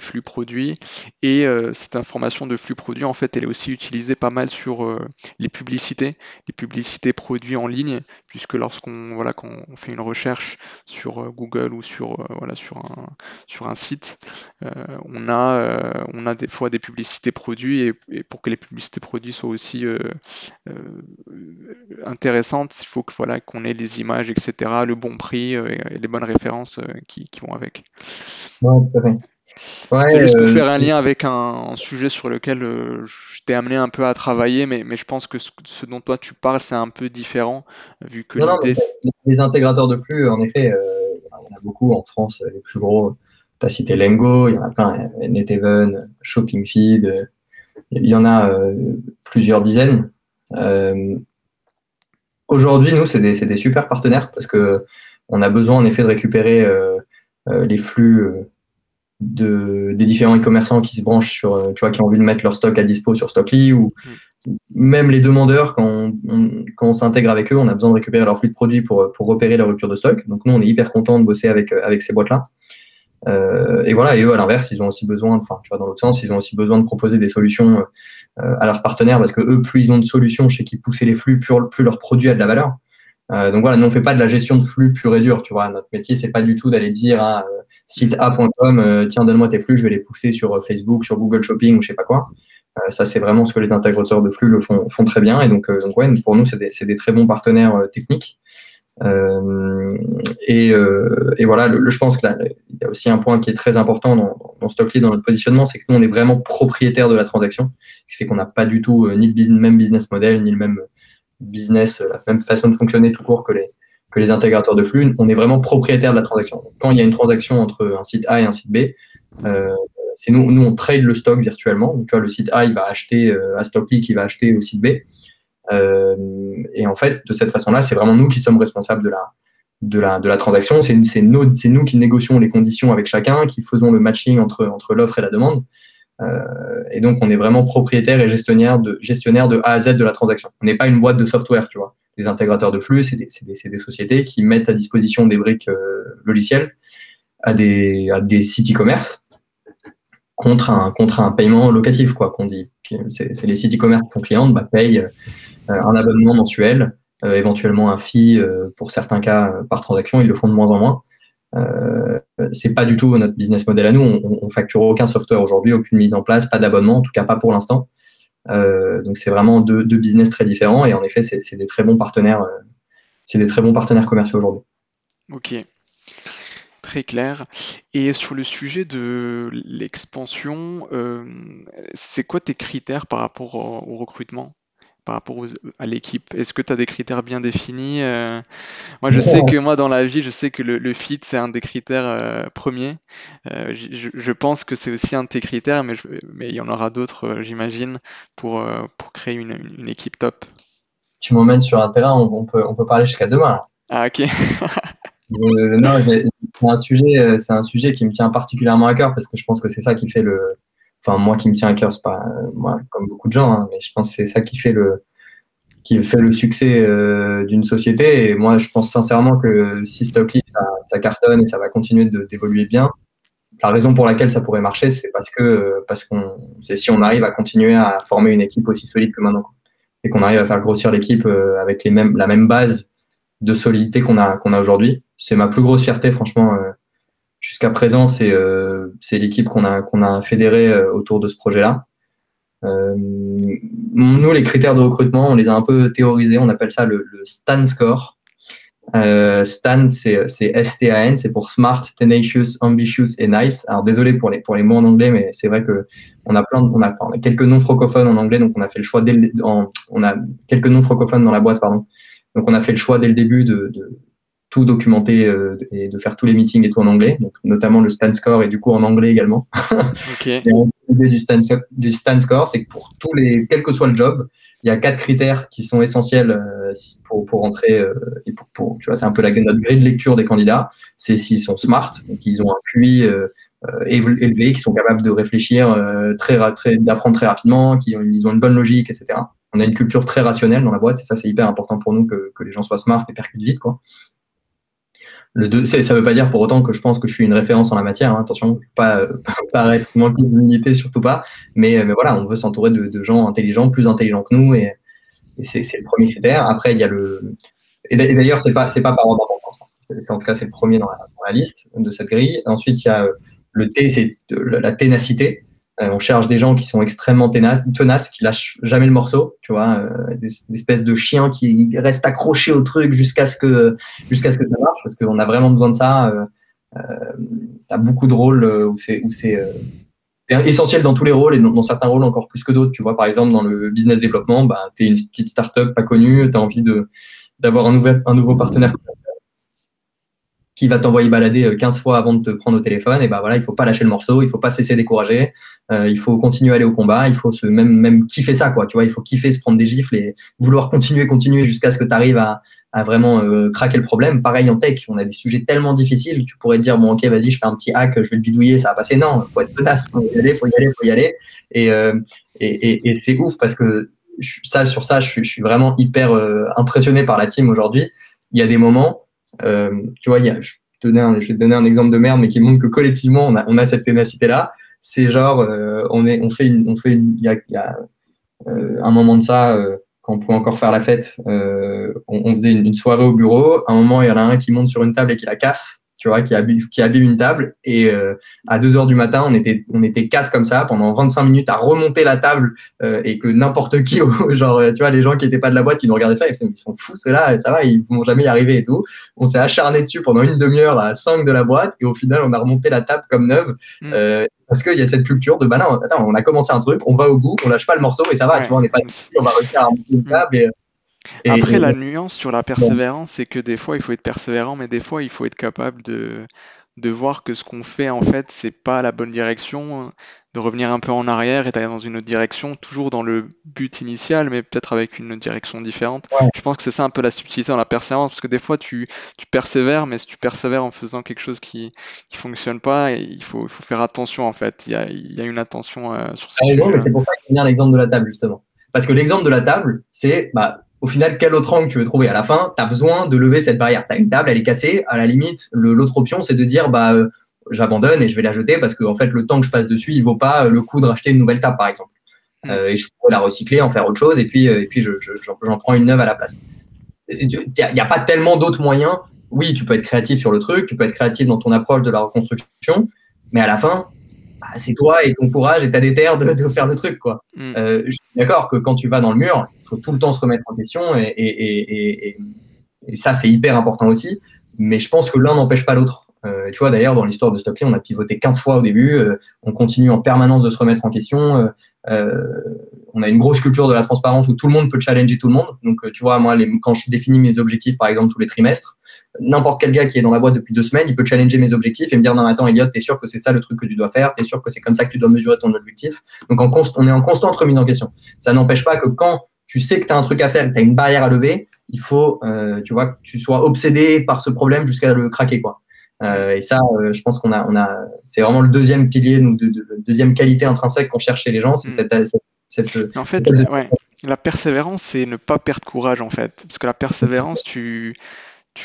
flux produits. Et euh, cette information de flux produits, en fait, elle est aussi utilisée pas mal sur euh, les publicités, les publicités produits en ligne, puisque lorsqu'on voilà, fait une recherche sur Google ou sur, un, site, on a, des fois des publicités produits et, pour que les publicités produits soient aussi euh, intéressantes, il faut que voilà qu'on ait les images, etc., le bon prix euh, et les bonnes références euh, qui, qui vont avec. Ouais. Ouais, C'est juste pour euh, faire un lien avec un, un sujet sur lequel je t'ai amené un peu à travailler, mais, mais je pense que ce, ce dont toi tu parles, c'est un peu différent, vu que non, non, mais l'idée... les intégrateurs de flux, en effet, il y en a beaucoup en France, les plus gros. Tu as cité Lengo, il y en a plein, NetEven, ShoppingFeed, il y en a euh, plusieurs dizaines. Euh, Aujourd'hui, nous, c'est des, super partenaires parce que on a besoin en effet de récupérer euh, euh, les flux euh, de, des différents e-commerçants qui se branchent sur, tu vois, qui ont envie de mettre leur stock à dispo sur Stockly ou même les demandeurs, quand on, on- quand on s'intègre avec eux, on a besoin de récupérer leur flux de produits pour, pour repérer la rupture de stock. Donc nous, on est hyper content de bosser avec, avec ces boîtes-là. Euh, et voilà, et eux, à l'inverse, ils ont aussi besoin, enfin, tu vois, dans l'autre sens, ils ont aussi besoin de proposer des solutions à leurs partenaires parce que eux, plus ils ont de solutions chez qui pousser les flux, plus, leur produit a de la valeur. Euh, donc voilà, nous on fait pas de la gestion de flux pure et dure, tu vois. Notre métier, c'est pas du tout d'aller dire à euh, site a.com, euh, tiens, donne-moi tes flux, je vais les pousser sur euh, Facebook, sur Google Shopping ou je sais pas quoi. Euh, ça, c'est vraiment ce que les intégrateurs de flux le font, font très bien. Et donc, euh, donc ouais, pour nous, c'est des, des très bons partenaires euh, techniques. Euh, et, euh, et voilà, je pense que là, il y a aussi un point qui est très important dans, dans Stockly, dans notre positionnement, c'est que nous, on est vraiment propriétaire de la transaction, ce qui fait qu'on n'a pas du tout euh, ni le même business model, ni le même business, la même façon de fonctionner tout court que les, que les intégrateurs de flux. On est vraiment propriétaire de la transaction. Quand il y a une transaction entre un site A et un site B, c'est nous, nous, on trade le stock virtuellement. Donc, tu vois, le site A, il va acheter euh, à Stockly, qui va acheter au site B. Euh, et en fait, de cette façon-là, c'est vraiment nous qui sommes responsables de la, de la, de la transaction. C'est nous, qui négocions les conditions avec chacun, qui faisons le matching entre, entre l'offre et la demande. Euh, et donc, on est vraiment propriétaire et gestionnaire de, gestionnaire de A à Z de la transaction. On n'est pas une boîte de software, tu vois. Les intégrateurs de flux, c'est des, des, des sociétés qui mettent à disposition des briques euh, logicielles à des, à des sites e-commerce contre un, contre un paiement locatif, quoi, qu'on dit. C'est les sites e-commerce qui sont bah, payent un abonnement mensuel, euh, éventuellement un fee euh, pour certains cas euh, par transaction, ils le font de moins en moins. Euh, c'est pas du tout notre business model à nous. On, facture aucun software aujourd'hui, aucune mise en place, pas d'abonnement, en tout cas pas pour l'instant. Euh, donc c'est vraiment deux, business très différents et en effet c'est des très bons partenaires, euh, c'est des très bons partenaires commerciaux aujourd'hui. Ok. Très clair. Et sur le sujet de l'expansion, euh, c'est quoi tes critères par rapport au recrutement, par rapport aux- à l'équipe? Est-ce que tu as des critères bien définis? euh? Moi, je sais que moi, dans la vie, je sais que le, le fit, c'est un des critères euh, premiers. Euh, je, je pense que c'est aussi un de tes critères, mais, je- mais il y en aura d'autres, j'imagine, pour, pour créer une, une équipe top. Tu m'emmènes sur un terrain, on, on peut, on peut parler jusqu'à demain. là. Ah, ok. [laughs] Non, c'est un sujet, c'est un sujet qui me tient particulièrement à cœur parce que je pense que c'est ça qui fait le, enfin moi qui me tient à cœur, c'est pas euh, moi comme beaucoup de gens, hein, mais je pense que c'est ça qui fait le, qui fait le succès euh, d'une société. Et moi, je pense sincèrement que si Stockley ça, ça cartonne et ça va continuer d'évoluer bien, la raison pour laquelle ça pourrait marcher, c'est parce que euh, parce qu'on, c'est si on arrive à continuer à former une équipe aussi solide que maintenant et qu'on arrive à faire grossir l'équipe euh, avec les mêmes, la même base de solidité qu'on a qu'on a aujourd'hui. C'est ma plus grosse fierté, franchement. euh, jusqu'à présent, c'est euh, c'est l'équipe qu'on a fédérée euh, autour de ce projet-là. Euh, nous, les critères de recrutement, on les a un peu théorisés. On appelle ça le, le STAN score. Stan, c'est S-T-A-N, c'est pour Smart, Tenacious, Ambitious et Nice. Alors désolé pour les, mots en anglais, mais c'est vrai que on a plein, de- on a, quelques noms francophones en anglais, donc on a fait le choix dès le, on a quelques noms francophones dans la boîte, pardon. Donc on a fait le choix dès le début de tout documenter euh, et de faire tous les meetings et tout en anglais, donc notamment le Stan score et du coup en anglais également. [laughs] Ok. Et L'idée du Stan, du Stan Score, c'est que pour tous les, quel que soit le job, il y a quatre critères qui sont essentiels euh, pour, pour entrer euh, et pour, pour- tu vois, c'est un peu la, notre grille de lecture des candidats. C'est s'ils sont smart, donc ils ont un QI euh, euh, élevé, qui sont capables de réfléchir euh, très, très d'apprendre très rapidement, qui ont, ils ont une bonne logique, etc. On a une culture très rationnelle dans la boîte et ça c'est hyper important pour nous que, que les gens soient smart et percutent vite, quoi. Le deux, ça veut pas dire pour autant que je pense que je suis une référence en la matière. hein, attention, pas, euh, [laughs] paraître manquer d'humilité, surtout pas. Mais, mais voilà, on veut s'entourer de, de gens intelligents, plus intelligents que nous, et, et c'est le premier critère. Après, il y a le. Et d'a- et d'ailleurs, c'est pas c'est pas par ordre d'importance. hein. En tout cas c'est le premier dans la, dans la liste de cette grille. Ensuite, il y a euh, le T, c'est la la ténacité. Euh, on cherche des gens qui sont extrêmement tenaces, tenaces qui lâchent jamais le morceau, tu vois, euh, des, espèces de chiens qui restent accrochés au truc jusqu'à ce que jusqu'à ce que ça marche, parce qu'on a vraiment besoin de ça. Euh, euh, T'as beaucoup de rôles euh, où c'est où c'est essentiel dans tous les rôles et dans, certains rôles encore plus que d'autres. Tu vois, par exemple, dans le business développement, bah, tu une petite startup pas connue, tu as envie de d'avoir un, nouvel, un nouveau partenaire qui va t'envoyer balader euh, 15 fois avant de te prendre au téléphone, et ben voilà, il faut pas lâcher le morceau, il faut pas cesser d'écourager, euh, il faut continuer à aller au combat, il faut se même même kiffer ça quoi, tu vois, il faut kiffer se prendre des gifles et vouloir continuer, continuer jusqu'à ce que tu arrives à, à vraiment euh, craquer le problème. Pareil en tech, on a des sujets tellement difficiles, tu pourrais dire bon ok vas-y je fais un petit hack, je vais le bidouiller, ça va passer. Non, faut être tenace, faut y aller, faut y aller, faut y aller. Et euh, et, et, c'est ouf parce que ça sur ça je suis, je suis vraiment hyper euh, impressionné par la team aujourd'hui. Il y a des moments euh, tu vois, y a, je, vais te donner un, exemple de merde, mais qui montre que collectivement, on a, on a cette ténacité-là. C'est genre, euh, on, est, on fait, une, on fait une, y a, y a euh, un moment de ça, euh, quand on pouvait encore faire la fête, euh, on, on faisait une, une soirée au bureau. À un moment, il y en a un qui monte sur une table et qui la casse, tu vois, qui abîme, qui abîme une table. Et euh, à 2 heures du matin, on était, on était quatre comme ça pendant 25 minutes à remonter la table euh, et que n'importe qui, [laughs] genre, tu vois, les gens qui étaient pas de la boîte, qui nous regardaient faire, ils ils sont fous ceux-là, ça va, ils vont jamais y arriver et tout. On s'est acharné dessus pendant une demi-heure à 5 de la boîte et au final, on a remonté la table comme neuve. Mm. Euh, parce qu'il y a cette culture de bah non, attends, on a commencé un truc, on va au bout, on lâche pas le morceau et ça va, Ouais. tu vois, on n'est pas dessus, on va à remonter une table. Et, et- Après, et- la nuance sur la persévérance, c'est que des fois, il faut être persévérant, mais des fois, il faut être capable de, de voir que ce qu'on fait, en fait, c'est pas la bonne direction, de revenir un peu en arrière et d'aller dans une autre direction, toujours dans le but initial, mais peut-être avec une direction différente. Ouais. Je pense que c'est ça un peu la subtilité dans la persévérance, parce que des fois, tu, tu persévères, mais si tu persévères en faisant quelque chose qui, qui fonctionne pas, il faut, il faut faire attention, en fait. Il y a, il y a une attention euh, sur ce sujet-là. c'est pour ça que j'aime bien l'exemple de la table, justement. Parce que l'exemple de la table, c'est, bah, au final, quel autre angle tu veux trouver? À la fin, tu as besoin de lever cette barrière. Tu as une table, elle est cassée. À la limite, l'autre option, c'est de dire, bah, euh, j'abandonne et je vais la jeter parce que, en fait, le temps que je passe dessus, il vaut pas euh, le coup de racheter une nouvelle table, par exemple. Mm. Euh, et je pourrais la recycler, en faire autre chose, et puis, et puis je, je- j'en, j'en prends une neuve à la place. Il n'y a, pas tellement d'autres moyens. Oui, tu peux être créatif sur le truc, tu peux être créatif dans ton approche de la reconstruction, mais à la fin, bah, c'est toi et ton courage et ta déterre de, de faire le truc, quoi. Mm. Euh, je suis d'accord que quand tu vas dans le mur, il faut tout le temps se remettre en question et, et, et, et, et- et ça, c'est hyper important aussi. Mais je pense que l'un n'empêche pas l'autre. Euh, tu vois, d'ailleurs, dans l'histoire de Stockley, on a pivoté 15 fois au début. Euh, on continue en permanence de se remettre en question. on a une grosse culture de la transparence où tout le monde peut challenger tout le monde. Donc, tu vois, moi, les, quand je définis mes objectifs, par exemple, tous les trimestres, n'importe quel gars qui est dans la boîte depuis deux semaines, il peut challenger mes objectifs et me dire non attends Elliot, t'es sûr que c'est ça le truc que tu dois faire, t'es sûr que c'est comme ça que tu dois mesurer ton objectif? Donc en on est en constante remise en question. Ça n'empêche pas que quand tu sais que tu as un truc à faire, que tu as une barrière à lever, il faut euh, tu vois que tu sois obsédé par ce problème jusqu'à le craquer quoi. Euh, et ça, euh, je pense qu'on a, on a, c'est vraiment le deuxième pilier, de, de, deuxième qualité intrinsèque qu'on cherche chez les gens, c'est mm. cette, cette, en fait, ouais, la persévérance, c'est ne pas perdre courage en fait, parce que la persévérance, tu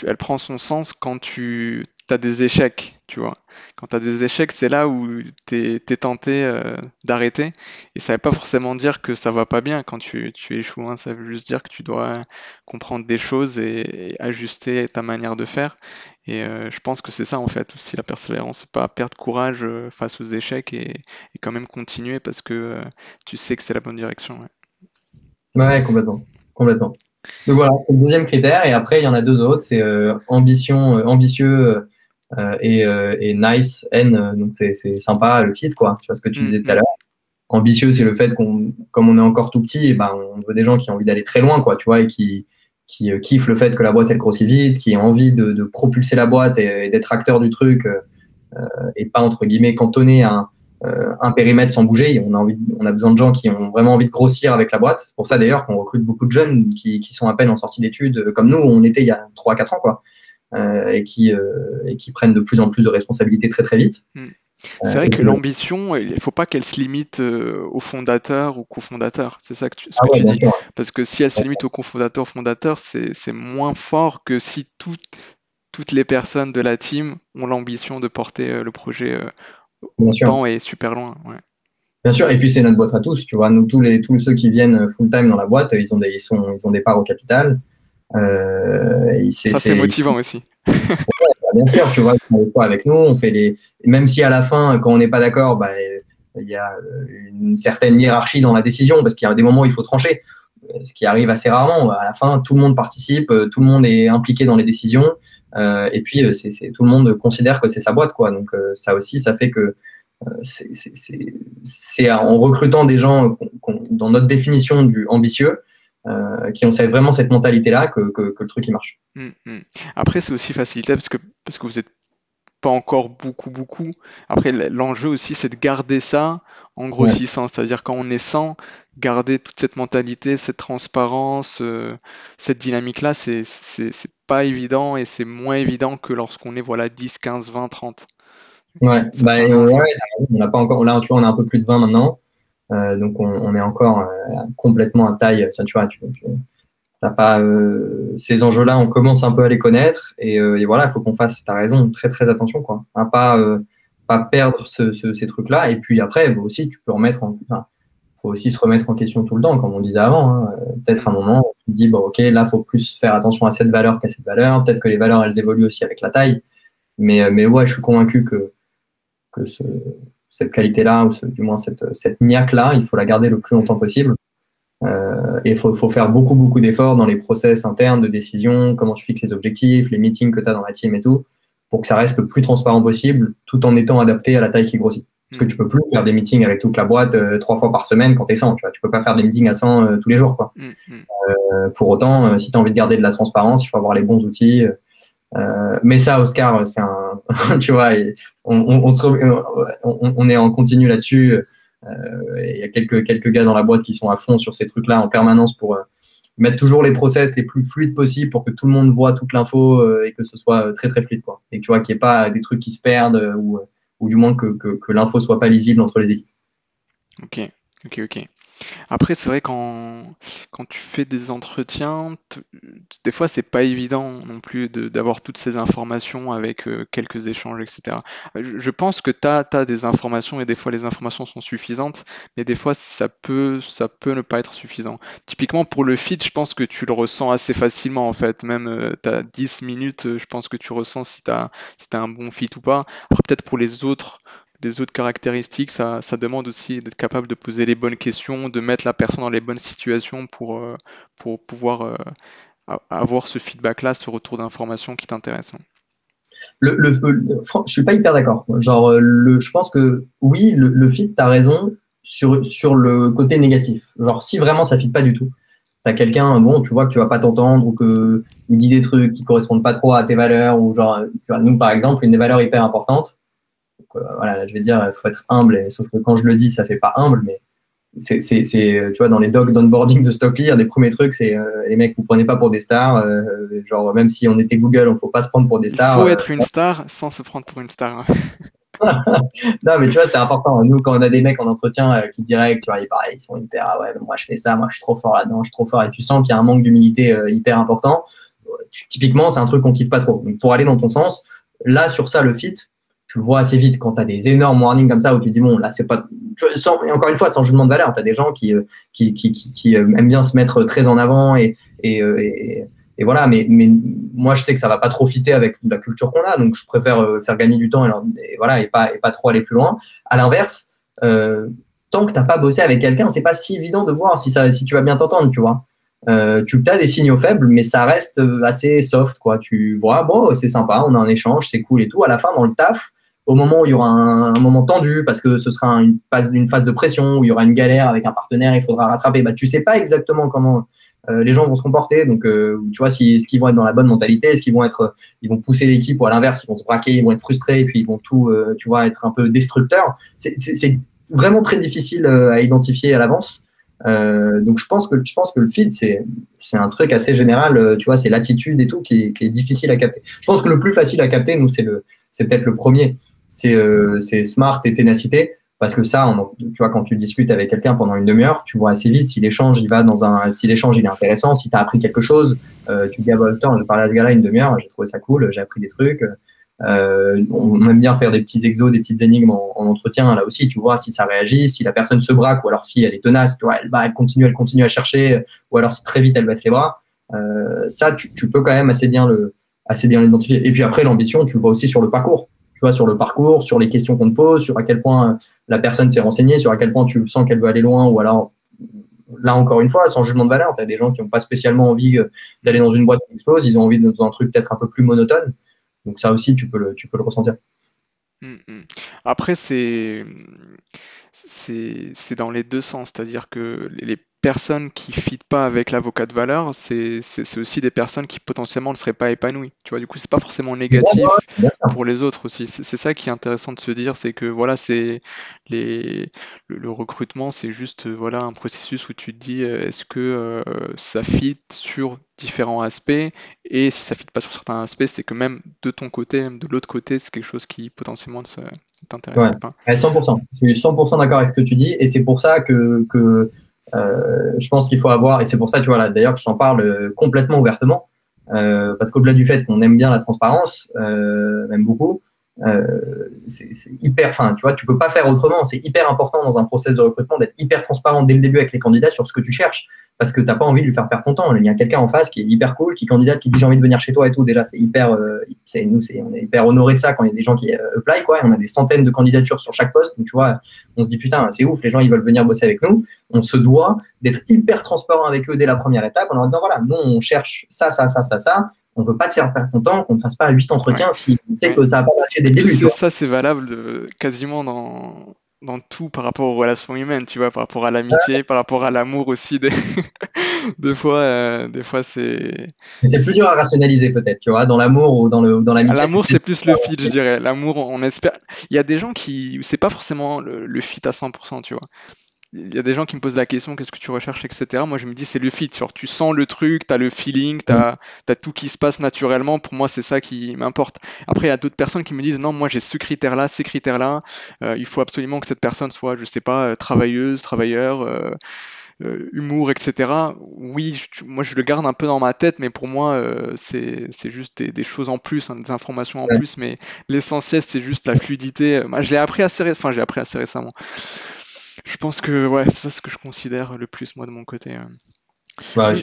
elle prend son sens quand tu as des échecs, tu vois. Quand tu as des échecs, c'est là où tu es, tenté euh, d'arrêter. Et ça ne veut pas forcément dire que ça va pas bien quand tu, échoues. Hein. Ça veut juste dire que tu dois comprendre des choses et, ajuster ta manière de faire. Et euh, je pense que c'est ça en fait aussi la persévérance. Pas perdre courage euh, face aux échecs et, quand même continuer parce que tu sais que c'est la bonne direction. ouais complètement. Complètement. Donc voilà, c'est le deuxième critère. Et après, il y en a deux autres. C'est euh, ambition, euh, ambitieux euh, et, nice, N. Donc c'est sympa, le fit, quoi. Tu vois ce que tu disais tout à mm-hmm. l'heure. Ambitieux, c'est le fait qu'on, comme on est encore tout petit, ben, on veut des gens qui ont envie d'aller très loin, quoi, tu vois, et qui, qui kiffent le fait que la boîte elle grossit vite, qui ont envie de, propulser la boîte et, d'être acteur du truc, et pas entre guillemets cantonné à un, un périmètre sans bouger. On a, envie, on a besoin de gens qui ont vraiment envie de grossir avec la boîte. C'est pour ça d'ailleurs qu'on recrute beaucoup de jeunes qui, qui, sont à peine en sortie d'études, euh, comme nous, on était il y a 3-4 ans, quoi, euh, et, qui, euh, et qui prennent de plus en plus de responsabilités très très vite. Hmm. C'est vrai que l'ambition, il ne faut pas qu'elle se limite aux fondateurs ou cofondateurs. C'est ça que tu, ce ah que tu dis. Parce que si elle se limite aux cofondateurs, fondateurs, c'est moins fort que si toutes les personnes de la team ont l'ambition de porter le projet Bien sûr. temps est super loin. Bien sûr, et puis c'est notre boîte à tous, tu vois. Nous, tous, les, tous ceux qui viennent full-time dans la boîte, ils ont des, ils sont, ils ont des parts au capital. Euh, Ça, c'est motivant aussi. [laughs] bien sûr, tu vois, ils sont des fois avec nous, on fait les. Même si à la fin, quand on n'est pas d'accord, bah, il y a une certaine hiérarchie dans la décision, parce qu'il y a des moments où il faut trancher, ce qui arrive assez rarement. À la fin, tout le monde participe, tout le monde est impliqué dans les décisions. Euh, et puis, euh, c'est, tout le monde considère que c'est sa boîte, quoi. Donc, euh, ça aussi, ça fait que c'est en recrutant des gens dans notre définition du ambitieux, qui ont vraiment cette mentalité-là que, le truc il marche. Hum, hum. Après, c'est aussi facilité parce que, parce que vous êtes pas encore beaucoup, beaucoup. Après, l'enjeu aussi, c'est de garder ça en grossissant. C'est-à-dire quand on est sans, garder toute cette mentalité, cette transparence, euh, cette dynamique-là, c'est pas évident et c'est moins évident que lorsqu'on est voilà 10, 15, 20, 30. Ouais, bah, on n'a pas encore, là, on est un peu plus de 20 maintenant. Euh, donc on, est encore euh, complètement à taille. tu vois, tu, pas ces enjeux-là, on commence un peu à les connaître et, voilà, il faut qu'on fasse, tu as raison, très très attention quoi, à pas pas perdre ces trucs-là. Et puis après, bah, aussi, tu peux remettre en, faut aussi se remettre en question tout le temps, comme on disait avant. Hein. Peut-être un moment où tu te dis, bon, ok, là, faut plus faire attention à cette valeur qu'à cette valeur. Peut-être que les valeurs, elles évoluent aussi avec la taille. Mais, euh, mais ouais, je suis convaincu que, que cette qualité-là, ou du moins cette, cette niaque-là, il faut la garder le plus longtemps possible. Euh, et il faut, faut, faire beaucoup, beaucoup d'efforts dans les process internes de décision, comment tu fixes les objectifs, les meetings que tu as dans la team et tout, pour que ça reste le plus transparent possible, tout en étant adapté à la taille qui grossit. Parce que tu peux plus faire des meetings avec toute la boîte euh, trois fois par semaine quand tu es 100. Tu vois, tu peux pas faire des meetings à 100 euh, tous les jours. Quoi. Mm, mm. Euh, pour autant, si tu as envie de garder de la transparence, il faut avoir les bons outils. mais ça, Oscar, c'est un. [laughs] tu vois, on, on, se, on, on, est en continu là-dessus. Il y a quelques, quelques gars dans la boîte qui sont à fond sur ces trucs-là en permanence pour mettre toujours les process les plus fluides possibles pour que tout le monde voit toute l'info et que ce soit très très fluide. Quoi. Et que tu vois qu'il n'y ait pas des trucs qui se perdent ou ou du moins que, que, l'info soit pas lisible entre les équipes. Ok, ok, ok. Après, c'est vrai quand, quand tu fais des entretiens, des fois c'est pas évident non plus d'avoir toutes ces informations avec euh, quelques échanges, etc. Je, pense que tu as, des informations et des fois les informations sont suffisantes, mais des fois ça peut, ça peut ne pas être suffisant. Typiquement pour le feed, je pense que tu le ressens assez facilement en fait. Même tu as 10 minutes, je pense que tu ressens si tu as, si as un bon fit ou pas. Après, peut-être pour les autres des autres caractéristiques, ça, demande aussi d'être capable de poser les bonnes questions, de mettre la personne dans les bonnes situations pour, euh, pour pouvoir euh, avoir ce feedback-là, ce retour d'information qui t'intéresse. Le, le, je suis pas hyper d'accord. Genre, le, je pense que oui, le, le fit, tu as raison sur, sur le côté négatif. Genre, si vraiment ça fit pas du tout, tu as quelqu'un, bon, tu vois que tu vas pas t'entendre ou qu'il dit des trucs qui correspondent pas trop à tes valeurs, ou genre, nous, par exemple, une des valeurs hyper importantes, euh, voilà, là, je vais dire, il faut être humble, et, sauf que quand je le dis, ça fait pas humble, mais c'est, tu vois, dans les docs d'onboarding de Stockly, un des premiers trucs, c'est euh, les mecs, vous prenez pas pour des stars. Euh, genre, même si on était Google, on faut pas se prendre pour des stars. Il faut être une star sans se prendre pour une star. [laughs] non, mais tu vois, c'est important. Nous, quand on a des mecs en entretien qui direct, tu vois, ils, ils sont hyper, ah ouais, moi je fais ça, moi je suis trop fort là-dedans, je suis trop fort, et tu sens qu'il y a un manque d'humilité hyper important. typiquement, c'est un truc qu'on kiffe pas trop. Donc, pour aller dans ton sens, là, sur ça, le fit, tu le vois assez vite quand tu as des énormes warnings comme ça où tu dis bon là c'est pas sans, et encore une fois sans jugement de valeur tu as des gens qui, euh, qui, qui, qui, euh, aiment bien se mettre très en avant et, et, euh, et, et, voilà mais, mais moi je sais que ça va pas trop fitter avec la culture qu'on a donc je préfère faire gagner du temps et, voilà et pas, et pas trop aller plus loin à l'inverse euh, tant que t'as pas bossé avec quelqu'un c'est pas si évident de voir si, ça, si tu vas bien t'entendre tu vois euh, tu as des signaux faibles, mais ça reste assez soft, quoi. Tu vois, bon, c'est sympa, on a un échange, c'est cool et tout. À la fin, dans le taf, au moment où il y aura un, moment tendu, parce que ce sera une phase, une phase de pression, où il y aura une galère avec un partenaire, il faudra rattraper, bah, tu sais pas exactement comment euh, les gens vont se comporter. Donc, euh, tu vois, si, est-ce qu'ils vont être dans la bonne mentalité, est-ce qu'ils vont être, ils vont pousser l'équipe ou à l'inverse, ils vont se braquer, ils vont être frustrés, et puis ils vont tout, euh, tu vois, être un peu destructeurs? C'est vraiment très difficile à identifier à l'avance. donc je pense que je pense que le feed c'est c'est un truc assez général tu vois c'est l'attitude et tout qui est, qui est difficile à capter je pense que le plus facile à capter nous c'est le c'est peut-être le premier euh, c'est smart et ténacité. Parce que ça, tu vois, quand tu discutes avec quelqu'un pendant une demi-heure, tu vois assez vite si l'échange il va dans un, si l'échange il est intéressant, si tu as appris quelque chose, euh, tu dis ah bah, temps, j'ai parlé à ce gars-là une demi-heure, j'ai trouvé ça cool, j'ai appris des trucs. Euh, on aime bien faire des petits exos, des petites énigmes en, entretien là aussi, tu vois, si ça réagit, si la personne se braque ou alors si elle est tenace, tu vois, elle, elle continue, elle continue à chercher, ou alors si très vite elle baisse les bras. ça, tu, tu, peux quand même assez bien le, assez bien l'identifier. Et puis après, l'ambition, tu le vois aussi sur le parcours sur le parcours, sur les questions qu'on te pose, sur à quel point la personne s'est renseignée, sur à quel point tu sens qu'elle veut aller loin, ou alors, là encore une fois, sans jugement de valeur, tu as des gens qui n'ont pas spécialement envie euh, d'aller dans une boîte qui explose, ils ont envie dans un truc peut-être un peu plus monotone. Donc ça aussi, tu peux le, ressentir. Mmh, mmh. Après, c'est dans les deux sens, c'est-à-dire que les personnes qui ne fitent pas avec l'avocat de valeur, c'est aussi des personnes qui potentiellement ne seraient pas épanouies. Tu vois, du coup, c'est pas forcément négatif pour les autres aussi. C'est ça qui est intéressant de se dire, c'est que voilà, c'est les le, recrutement, c'est juste voilà un processus où tu te dis euh, est-ce que euh, ça fit sur différents aspects? Et si ça fit pas sur certains aspects, c'est que même de ton côté, même de l'autre côté, c'est quelque chose qui potentiellement ne t'intéresse pas. 100%. Je suis 100% d'accord avec ce que tu dis et c'est pour ça que, que euh, je pense qu'il faut avoir, et c'est pour ça, tu vois, là, d'ailleurs, que je t'en parle euh, complètement ouvertement, euh, parce qu'au-delà du fait qu'on aime bien la transparence, même beaucoup, c'est hyper, enfin, tu vois, tu peux pas faire autrement. C'est hyper important dans un process de recrutement d'être hyper transparent dès le début avec les candidats sur ce que tu cherches parce que tu n'as pas envie de lui faire perdre ton temps. Il y a quelqu'un en face qui est hyper cool, qui candidate, qui dit j'ai envie de venir chez toi et tout. Déjà, c'est hyper, euh, c'est, nous, on est hyper honoré de ça quand il y a des gens qui euh, apply, quoi. on a des centaines de candidatures sur chaque poste. Donc, tu vois, on se dit putain, c'est ouf, les gens, ils veulent venir bosser avec nous. On se doit d'être hyper transparent avec eux dès la première étape en leur disant voilà, nous, on cherche ça, ça, ça, ça, ça. On veut pas te faire perdre ton temps, qu'on ne fasse pas huit entretiens si on sait que ça va pas marcher dès le début. Ça, c'est valable quasiment dans dans tout par rapport aux relations humaines, tu vois, par rapport à l'amitié, par rapport à l'amour aussi. Des, [laughs] des fois, euh, des fois c'est. C'est plus dur à rationaliser peut-être, tu vois, dans l'amour ou dans le dans l'amitié. L'amour, c'est plus le fit, je dirais. L'amour, on espère. Il y a des gens qui, c'est pas forcément le, le fit à 100%, tu vois il y a des gens qui me posent la question qu'est-ce que tu recherches, etc. Moi, je me dis c'est le fit. Genre, tu sens le truc, tu as le feeling, tu as, tout qui se passe naturellement. Pour moi, c'est ça qui m'importe. Après, il y a d'autres personnes qui me disent non, moi j'ai ce critère-là, ces critères-là. Euh, il faut absolument que cette personne soit, je sais pas, euh, travailleuse, travailleur. Euh, humour, etc. Oui, moi je le garde un peu dans ma tête, mais pour moi c'est juste des, choses en plus, hein, des informations en plus, mais l'essentiel c'est juste la fluidité. Moi, je l'ai appris assez, enfin j'ai appris assez récemment je pense que ouais, c'est ça ce que je considère le plus moi de mon côté. Euh.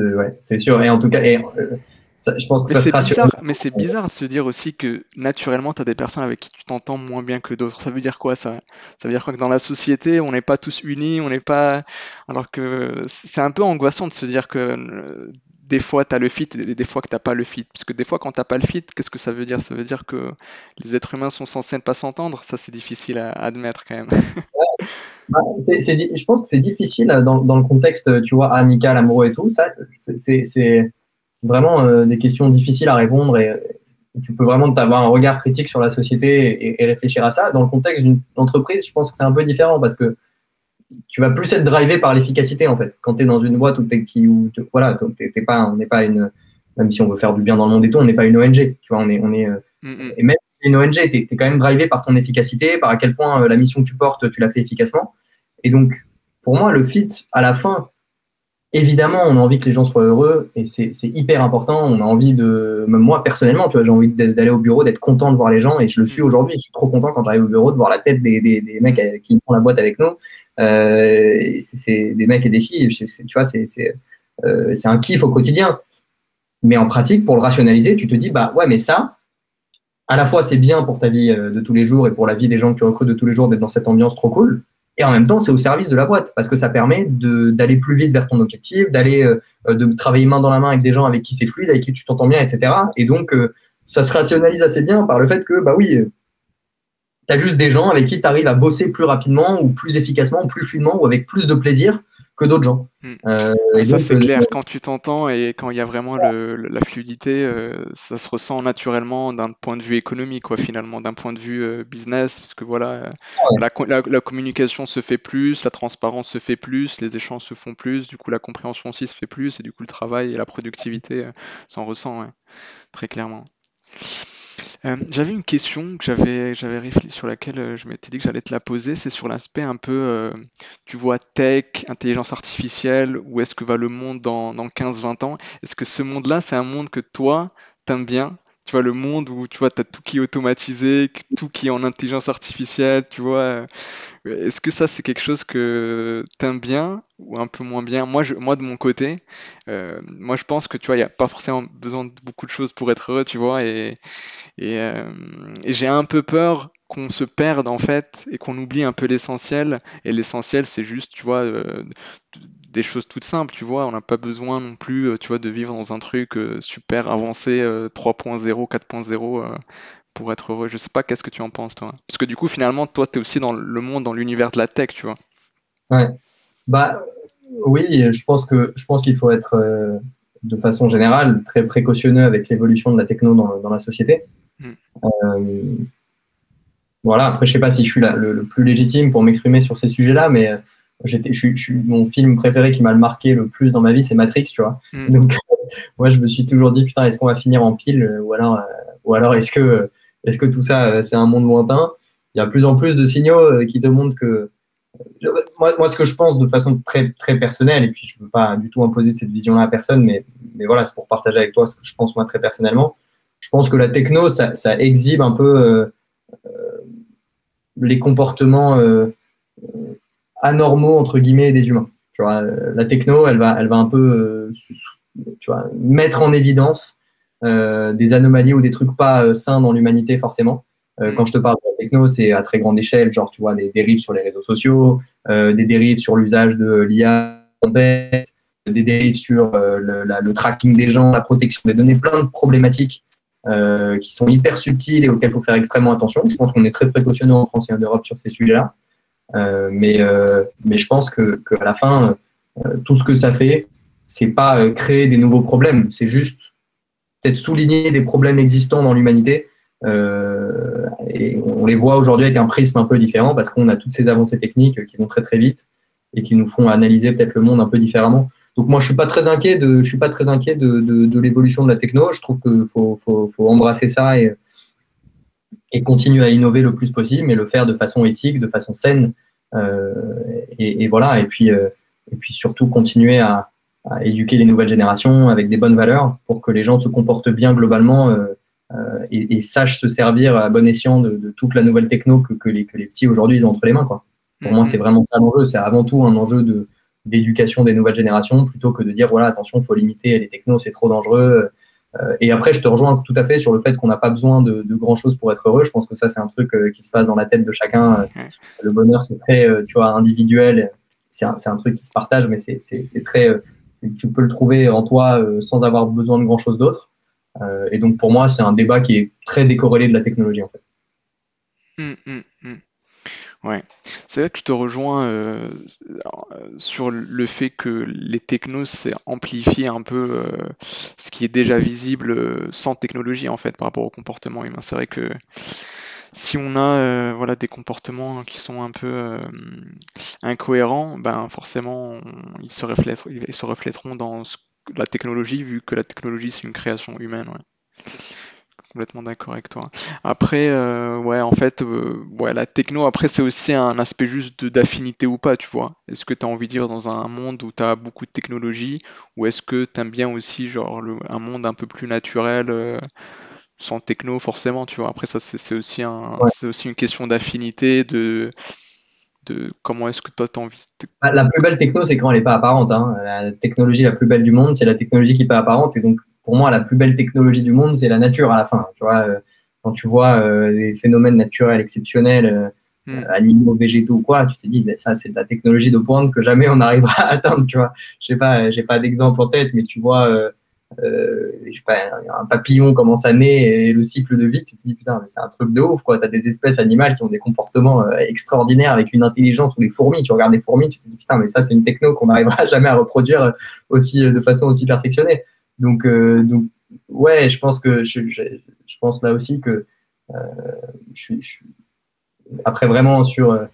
Ouais, c'est sûr. Et en tout cas, et, euh, je pense que mais c'est bizarre, mais c'est bizarre de se dire aussi que naturellement, tu as des personnes avec qui tu t'entends moins bien que d'autres. Ça veut dire quoi ça? Ça veut dire quoi que dans la société, on n'est pas tous unis, on n'est pas. Alors que c'est un peu angoissant de se dire que des fois tu as le fit et des fois que tu pas le fit. Parce que des fois, quand tu pas le fit, qu'est-ce que ça veut dire? Ça veut dire que les êtres humains sont censés ne pas s'entendre. Ça, c'est difficile à admettre quand même. Bah, je pense que c'est difficile dans, dans, le contexte, tu vois, amical, amoureux et tout. Ça, c'est vraiment euh, des questions difficiles à répondre et, tu peux vraiment avoir un regard critique sur la société et, réfléchir à ça. Dans le contexte d'une entreprise, je pense que c'est un peu différent parce que tu vas plus être drivé par l'efficacité en fait. Quand tu es dans une boîte où qui où voilà, t'es, pas, on n'est pas une, même si on veut faire du bien dans le monde et tout, on n'est pas une ONG. Tu vois, on est, on est, euh, mm, mm. et même une ONG, tu es, quand même drivé par ton efficacité, par à quel point euh, la mission que tu portes, tu la fais efficacement. Et donc, pour moi, le fit à la fin, évidemment, on a envie que les gens soient heureux et c'est hyper important. On a envie de, moi personnellement, tu vois, j'ai envie d'aller au bureau, d'être content de voir les gens et je le suis aujourd'hui. Je suis trop content quand j'arrive au bureau de voir la tête des, mecs qui font la boîte avec nous. Euh, c'est des mecs et des filles. Tu vois, euh, c'est un kiff au quotidien. Mais en pratique, pour le rationaliser, tu te dis, bah ouais, mais ça, à la fois, c'est bien pour ta vie euh, de tous les jours et pour la vie des gens que tu recrutes de tous les jours d'être dans cette ambiance trop cool. Et en même temps, c'est au service de la boîte parce que ça permet d'aller plus vite vers ton objectif, d'aller euh, de travailler main dans la main avec des gens avec qui c'est fluide, avec qui tu t'entends bien, etc. Et donc, euh, ça se rationalise assez bien par le fait que, bah oui, tu as juste des gens avec qui tu à bosser plus rapidement ou plus efficacement ou plus fluidement ou avec plus de plaisir que d'autres gens. Hmm. Euh, et ça, c'est clair. Quand tu t'entends et quand il y a vraiment la fluidité, euh, ça se ressent naturellement d'un point de vue économique, quoi, finalement, d'un point de vue euh, business, parce que voilà, la, la, communication se fait plus, la transparence se fait plus, les échanges se font plus, du coup, la compréhension aussi se fait plus, et du coup, le travail et la productivité s'en ressent, très clairement. Euh, j'avais une question que j'avais j'avais réfléchi sur laquelle euh, je m'étais dit que j'allais te la poser, c'est sur l'aspect un peu, euh, tu vois, tech, intelligence artificielle, où est-ce que va le monde dans, dans 15-20 ans? Est-ce que ce monde-là, c'est un monde que toi, t'aimes bien? Tu vois, le monde où tu vois, tu as tout qui est automatisé, tout qui est en intelligence artificielle, tu vois. Est-ce que ça, c'est quelque chose que t'aimes bien ou un peu moins bien? Moi, moi de mon côté, moi, je pense que tu vois, il n'y a pas forcément besoin de beaucoup de choses pour être heureux, tu vois, et, euh, et, j'ai un peu peur qu'on se perde en fait et qu'on oublie un peu l'essentiel. Et l'essentiel, c'est juste, tu vois, euh, des choses toutes simples, tu vois. On n'a pas besoin non plus, euh, tu vois, de vivre dans un truc super avancé 3.0, 4.0 pour être heureux. Je sais pas, qu'est-ce que tu en penses, toi Parce que du coup, finalement, toi, tu es aussi dans le monde, dans l'univers de la tech, tu vois. Ouais. Bah, oui, je pense que je pense qu'il faut être de façon générale très précautionneux avec l'évolution de la techno dans, dans la société. Mm. Euh, voilà, après, je sais pas si je suis le, plus légitime pour m'exprimer sur ces sujets-là, mais euh, j'étais, je, suis, mon film préféré qui m'a le marqué le plus dans ma vie, c'est Matrix, tu vois. Mm. Donc, [laughs] moi, je me suis toujours dit, putain, est-ce qu'on va finir en pile ou alors, euh, ou alors est-ce que, est-ce que tout ça, c'est un monde lointain Il y a de plus en plus de signaux qui te montrent que. Moi, moi, ce que je pense de façon très, très personnelle, et puis je ne veux pas du tout imposer cette vision-là à personne, mais, mais voilà, c'est pour partager avec toi ce que je pense moi très personnellement je pense que la techno, ça, exhibe un peu euh, euh, les comportements euh, anormaux, entre guillemets, des humains. La techno, elle va, elle va un peu tu vois, mettre en évidence des anomalies ou des trucs pas sains dans l'humanité, forcément. Mm. quand je te parle de la techno, c'est à très grande échelle, genre, tu vois, des dérives sur les réseaux sociaux, des dérives sur l'usage de l'IA, des dérives sur le, le, tracking des gens, la protection des données, plein de problématiques euh, qui sont hyper subtils et auxquels il faut faire extrêmement attention. Je pense qu'on est très précautionneux en France et en Europe sur ces sujets-là. Euh, mais, euh, mais je pense qu'à que la fin, tout ce que ça fait, c'est pas créer des nouveaux problèmes, c'est juste peut-être souligner des problèmes existants dans l'humanité. et on les voit aujourd'hui avec un prisme un peu différent parce qu'on a toutes ces avancées techniques qui vont très très vite et qui nous font analyser peut-être le monde un peu différemment. Donc moi, je suis pas très inquiet de, je suis pas très inquiet de, de, l'évolution de la techno. Je trouve qu'il faut, faut, faut, embrasser ça et, et continuer à innover le plus possible, mais le faire de façon éthique, de façon saine. Euh, et, voilà. Et puis, euh, et puis surtout continuer à, à, éduquer les nouvelles générations avec des bonnes valeurs pour que les gens se comportent bien globalement euh, euh et, et, sachent se servir à bon escient de, toute la nouvelle techno que, que, les, que les petits aujourd'hui ont entre les mains. Quoi. Pour moi, mm-hmm. c'est vraiment ça l'enjeu. C'est avant tout un enjeu de d'éducation des nouvelles générations plutôt que de dire voilà attention il faut limiter les technos c'est trop dangereux euh, et après je te rejoins tout à fait sur le fait qu'on n'a pas besoin de, de, grand chose pour être heureux je pense que ça c'est un truc euh, qui se passe dans la tête de chacun le bonheur c'est très euh, tu vois individuel c'est un, un, truc qui se partage mais c'est très tu peux le trouver en toi euh, sans avoir besoin de grand chose d'autre. Euh, et donc pour moi, c'est un débat qui est très décorrélé de la technologie en fait. Hum, hum, hum. Ouais, c'est vrai que je te rejoins euh, sur le fait que les technos, c'est amplifier un peu ce qui est déjà visible sans technologie en fait par rapport au comportement humain. C'est vrai que si on a euh, voilà des comportements qui sont un peu euh, incohérents, ben forcément ils se reflètent, ils se reflèteront dans la technologie vu que la technologie c'est une création humaine. Complètement d'accord avec toi. Après, euh, ouais, en fait, ouais, la techno, après, c'est aussi un aspect juste d'affinité ou pas, tu vois. Est-ce que tu as envie de vivre dans un monde où tu as beaucoup de technologie, ou est-ce que tu aimes bien aussi, genre, un monde un peu plus naturel, sans techno, forcément, tu vois. Après, ça, c'est aussi un, Ouais. c'est aussi une question d'affinité, de, de comment est-ce que toi, tu as envie de... Ah, La plus belle techno, c'est quand elle n'est pas apparente. hein. La technologie la plus belle du monde, c'est la technologie qui n'est pas apparente. Et donc, pour moi, la plus belle technologie du monde, c'est la nature à la fin. Tu vois, euh, quand tu vois euh, des phénomènes naturels exceptionnels, euh, Hmm. euh, animaux, végétaux ou quoi, tu te dis, ben, ça, c'est de la technologie de pointe que jamais on n'arrivera [laughs] à atteindre. Tu vois, je sais pas, j'ai pas d'exemple en tête, mais tu vois, euh, un papillon commence à naître et le cycle de vie, tu te dis, putain, mais c'est un truc de ouf, quoi. Tu as des espèces animales qui ont des comportements euh, extraordinaires avec une intelligence ou les fourmis. Tu regardes les fourmis, tu te dis, putain, mais ça, c'est une techno qu'on n'arrivera [laughs] jamais à reproduire aussi, euh, de façon aussi perfectionnée. Donc, euh, donc ouais, je pense que je, pense là aussi que je, je après vraiment sur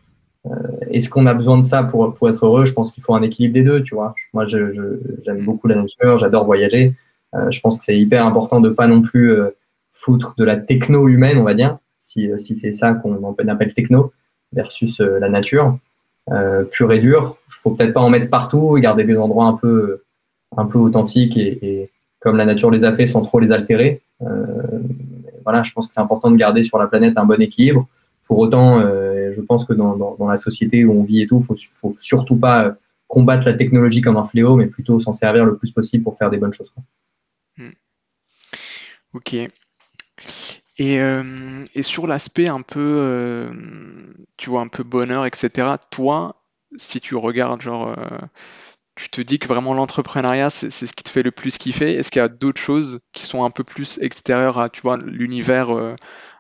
est-ce qu'on a besoin de ça pour, pour être heureux, je pense qu'il faut un équilibre des deux, tu vois. Moi, j'aime beaucoup la nature, j'adore voyager. Euh, je pense que c'est hyper important de pas non plus euh, foutre de la techno humaine, on va dire, si, si c'est ça qu'on appelle techno, versus euh, la nature, euh, pure et dure. Il faut peut-être pas en mettre partout et garder des endroits un peu, un peu authentiques et, comme la nature les a fait sans trop les altérer. Euh, voilà, je pense que c'est important de garder sur la planète un bon équilibre. Pour autant, euh, je pense que dans, la société où on vit et tout, il faut, faut surtout pas euh, combattre la technologie comme un fléau, mais plutôt s'en servir le plus possible pour faire des bonnes choses. Ok. Et, euh, et sur l'aspect un peu, euh, tu vois, un peu bonheur, etc., toi, si tu regardes, genre, euh, tu te dis que vraiment l'entrepreneuriat, c'est c'est ce qui te fait le plus kiffer. Est-ce qu'il y a d'autres choses qui sont un peu plus extérieures à, tu vois, l'univers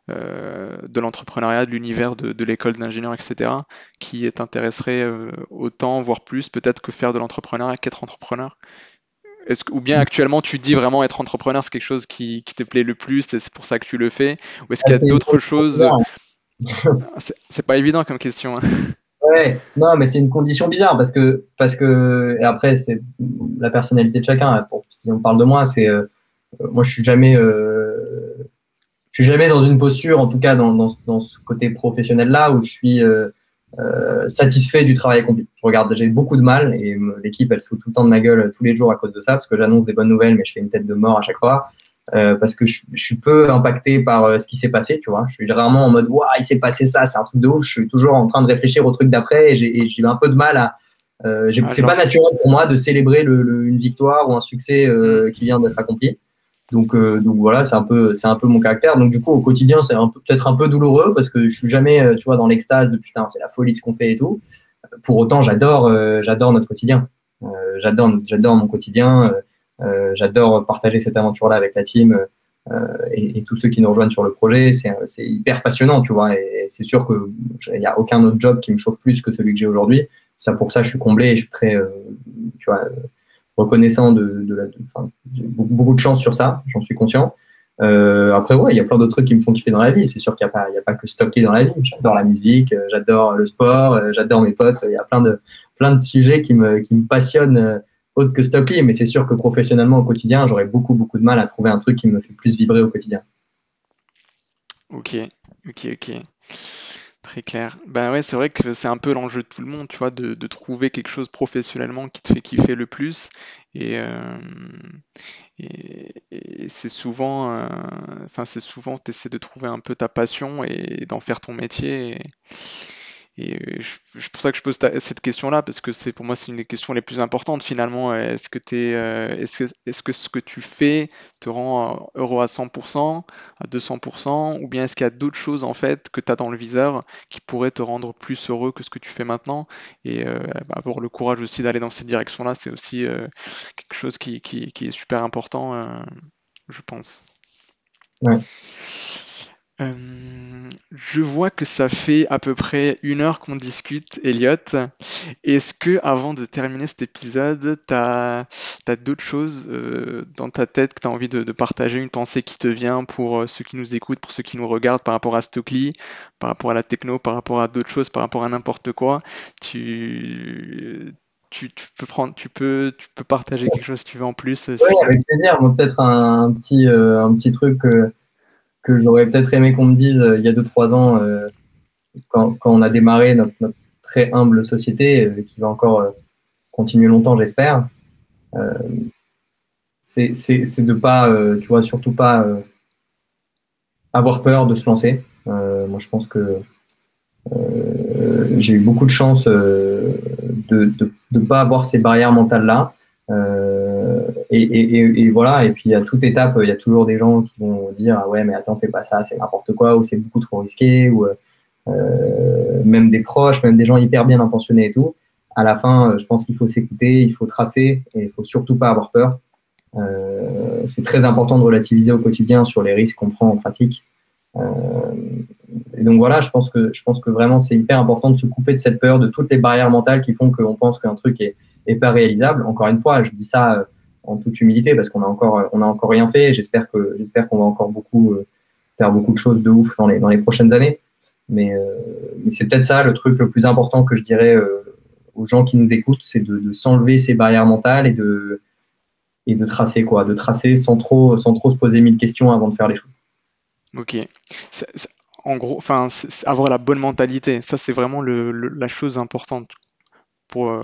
de l'entrepreneuriat, de l'univers de, de l'école d'ingénieur, etc., qui t'intéresserait autant, voire plus, peut-être que faire de l'entrepreneuriat qu'être entrepreneur? Est-ce que, ou bien actuellement tu dis vraiment être entrepreneur, c'est quelque chose qui, qui te plaît le plus et c'est pour ça que tu le fais? Ou est-ce qu'il y a C'est d'autres choses? bizarre. C'est c'est pas évident comme question. hein. [laughs] Ouais, non, mais c'est une condition bizarre parce que, parce que, et après, c'est la personnalité de chacun. Pour- si on parle de moi, c'est, euh, moi, je suis jamais, euh, je suis jamais dans une posture, en tout cas dans, dans, dans ce côté professionnel-là, où je suis euh, euh, satisfait du travail accompli. Je regarde, j'ai beaucoup de mal et l'équipe, elle se fout tout le temps de ma gueule tous les jours à cause de ça, parce que j'annonce des bonnes nouvelles, mais je fais une tête de mort à chaque fois. euh, parce que je, je suis peu impacté par euh, ce qui s'est passé, tu vois. Je suis rarement en mode, waouh, il s'est passé ça, c'est un truc de ouf. Je suis toujours en train de réfléchir au truc d'après et j'ai et j'ai un peu de mal à. Euh, Ah, c'est pas naturel pour moi de célébrer le- le- une victoire ou un succès euh, qui vient d'être accompli. Donc, euh, donc voilà, c'est un peu, c'est un peu mon caractère. Donc du coup, au quotidien, c'est un peu peut-être un peu douloureux parce que je suis jamais, euh, tu vois, dans l'extase de putain, c'est la folie ce qu'on fait et tout. Pour autant, j'adore, euh, j'adore notre quotidien. Euh, j'adore, j'adore mon quotidien. euh, euh, j'adore partager cette aventure-là avec la team euh, et, et tous ceux qui nous rejoignent sur le projet. C'est, c'est hyper passionnant, tu vois. Et c'est sûr que il n'y a aucun autre job qui me chauffe plus que celui que j'ai aujourd'hui. Ça, pour ça, je suis comblé et je suis très, euh, tu vois, euh, reconnaissant de, la. j'ai beaucoup, de chance sur ça, j'en suis conscient. Euh, après, ouais, il y a plein d'autres trucs qui me font kiffer dans la vie. C'est sûr qu'il n'y a, pas- que stocker dans la vie. J'adore la musique, euh, j'adore le sport, euh, j'adore mes potes. Il y a plein de, plein de sujets qui me, qui me passionnent autre que Stockly. Mais c'est sûr que professionnellement, au quotidien, j'aurais beaucoup, beaucoup de mal à trouver un truc qui me fait plus vibrer au quotidien. Ok, ok, ok. Ben ouais, c'est vrai que c'est un peu l'enjeu de tout le monde, tu vois, de, trouver quelque chose professionnellement qui te fait kiffer le plus. Et, euh, c'est souvent, euh, enfin c'est souvent, tu essaies de trouver un peu ta passion et d'en faire ton métier. Et c'est pour ça que je pose cette question-là, parce que c'est pour moi c'est une des questions les plus importantes finalement. Est-ce que, es, est-ce que, est-ce que ce que tu fais te rend heureux à 100%, à 200%, ou bien est-ce qu'il y a d'autres choses en fait que tu as dans le viseur qui pourraient te rendre plus heureux que ce que tu fais maintenant? Et bah, avoir le courage aussi d'aller dans cette direction-là, c'est aussi quelque chose qui, qui, qui, est super important, je pense. Ouais. Euh, je vois que ça fait à peu près une heure qu'on discute, Elliot. Est-ce que, avant de terminer cet épisode, tu as, d'autres choses euh, dans ta tête que tu as envie de, partager, une pensée qui te vient pour euh, ceux qui nous écoutent, pour ceux qui nous regardent par rapport à Stockley, par rapport à la techno, par rapport à d'autres choses, par rapport à n'importe quoi? Tu, peux prendre, tu peux, tu peux partager quelque chose si tu veux en plus. Oui, avec plaisir. peut-être un, petit, un petit truc que j'aurais peut-être aimé qu'on me dise euh, il y a 2-3 ans, euh, quand, quand, on a démarré notre, très humble société, euh, qui va encore continuer longtemps, j'espère, c'est de pas, tu vois, surtout pas avoir peur de se lancer. moi, je pense que j'ai eu beaucoup de chance de ne pas avoir ces barrières mentales-là. Euh, et, voilà, et puis à toute étape, il y a toujours des gens qui vont dire ah ouais, mais attends, fais pas ça, c'est n'importe quoi, ou c'est beaucoup trop risqué, ou euh, même des proches, même des gens hyper bien intentionnés et tout. À la fin, je pense qu'il faut s'écouter, il faut tracer, et il faut surtout pas avoir peur. Euh, c'est très important de relativiser au quotidien sur les risques qu'on prend en pratique. et donc voilà, je pense que je pense que vraiment c'est hyper important de se couper de cette peur, de toutes les barrières mentales qui font qu'on pense qu'un truc est, est pas réalisable. Encore une fois, je dis ça euh, en toute humilité parce qu'on a encore, euh, on a encore rien fait. J'espère que, j'espère qu'on va encore beaucoup euh, faire beaucoup de choses de ouf dans les, dans les prochaines années. Mais, mais c'est peut-être ça le truc le plus important que je dirais aux gens qui nous écoutent, c'est de, s'enlever ces barrières mentales et de, et de tracer quoi, de tracer sans trop, sans trop se poser mille questions avant de faire les choses. Ok. en gros, enfin, avoir la bonne mentalité, ça c'est vraiment le, la chose importante pour euh,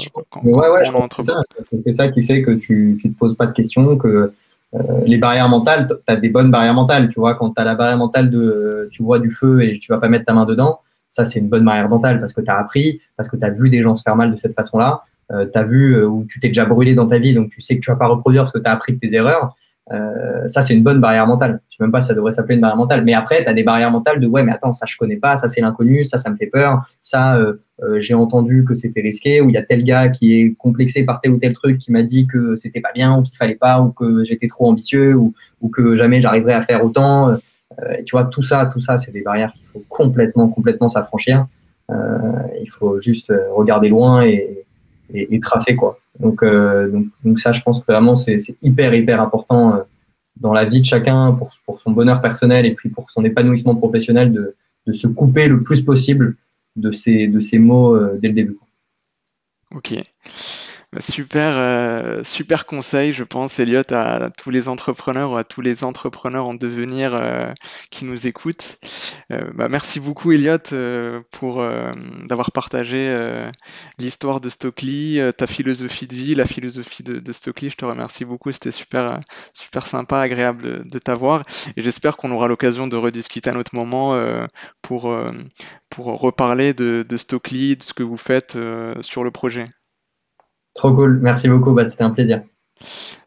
c'est ça, qui fait que tu ne te poses pas de questions, que euh, les barrières mentales, tu as des bonnes barrières mentales. Tu vois, quand tu as la barrière mentale de tu vois du feu et tu vas pas mettre ta main dedans, ça, c'est une bonne barrière mentale parce que tu as appris, parce que tu as vu des gens se faire mal de cette façon-là. Euh, tu as vu où tu t'es déjà brûlé dans ta vie, donc tu sais que tu vas pas reproduire parce que tu as appris de tes erreurs. Euh, ça, c'est une bonne barrière mentale. Je sais même pas si ça devrait s'appeler une barrière mentale. Mais après, tu as des barrières mentales de ouais, mais attends, ça je connais pas, ça c'est l'inconnu, ça ça me fait peur, ça euh, euh, j'ai entendu que c'était risqué, ou il y a tel gars qui est complexé par tel ou tel truc qui m'a dit que c'était pas bien, ou qu'il fallait pas, ou que j'étais trop ambitieux, ou, ou que jamais j'arriverais à faire autant. tu vois, tout ça, tout ça, c'est des barrières qu'il faut complètement, complètement s'affranchir. il faut juste regarder loin et, et, et tracer quoi. Euh, donc, donc, ça, je pense que vraiment, c'est hyper, hyper important euh, dans la vie de chacun pour, pour, son bonheur personnel et puis pour son épanouissement professionnel de, de se couper le plus possible de ces, de ces mots euh, dès le début. Ok. Super, euh, super conseil, je pense, Elliot, à, tous les entrepreneurs ou à tous les entrepreneurs en devenir euh, qui nous écoutent. Euh, bah, merci beaucoup, Elliot, pour d'avoir partagé l'histoire de Stockley, ta philosophie de vie, la philosophie de, Stockley. Je te remercie beaucoup, c'était super, super sympa, agréable de, t'avoir. Et j'espère qu'on aura l'occasion de rediscuter à un autre moment pour, pour reparler de, de de ce que vous faites sur le projet. Trop cool. Merci beaucoup. Bah, C'était un plaisir.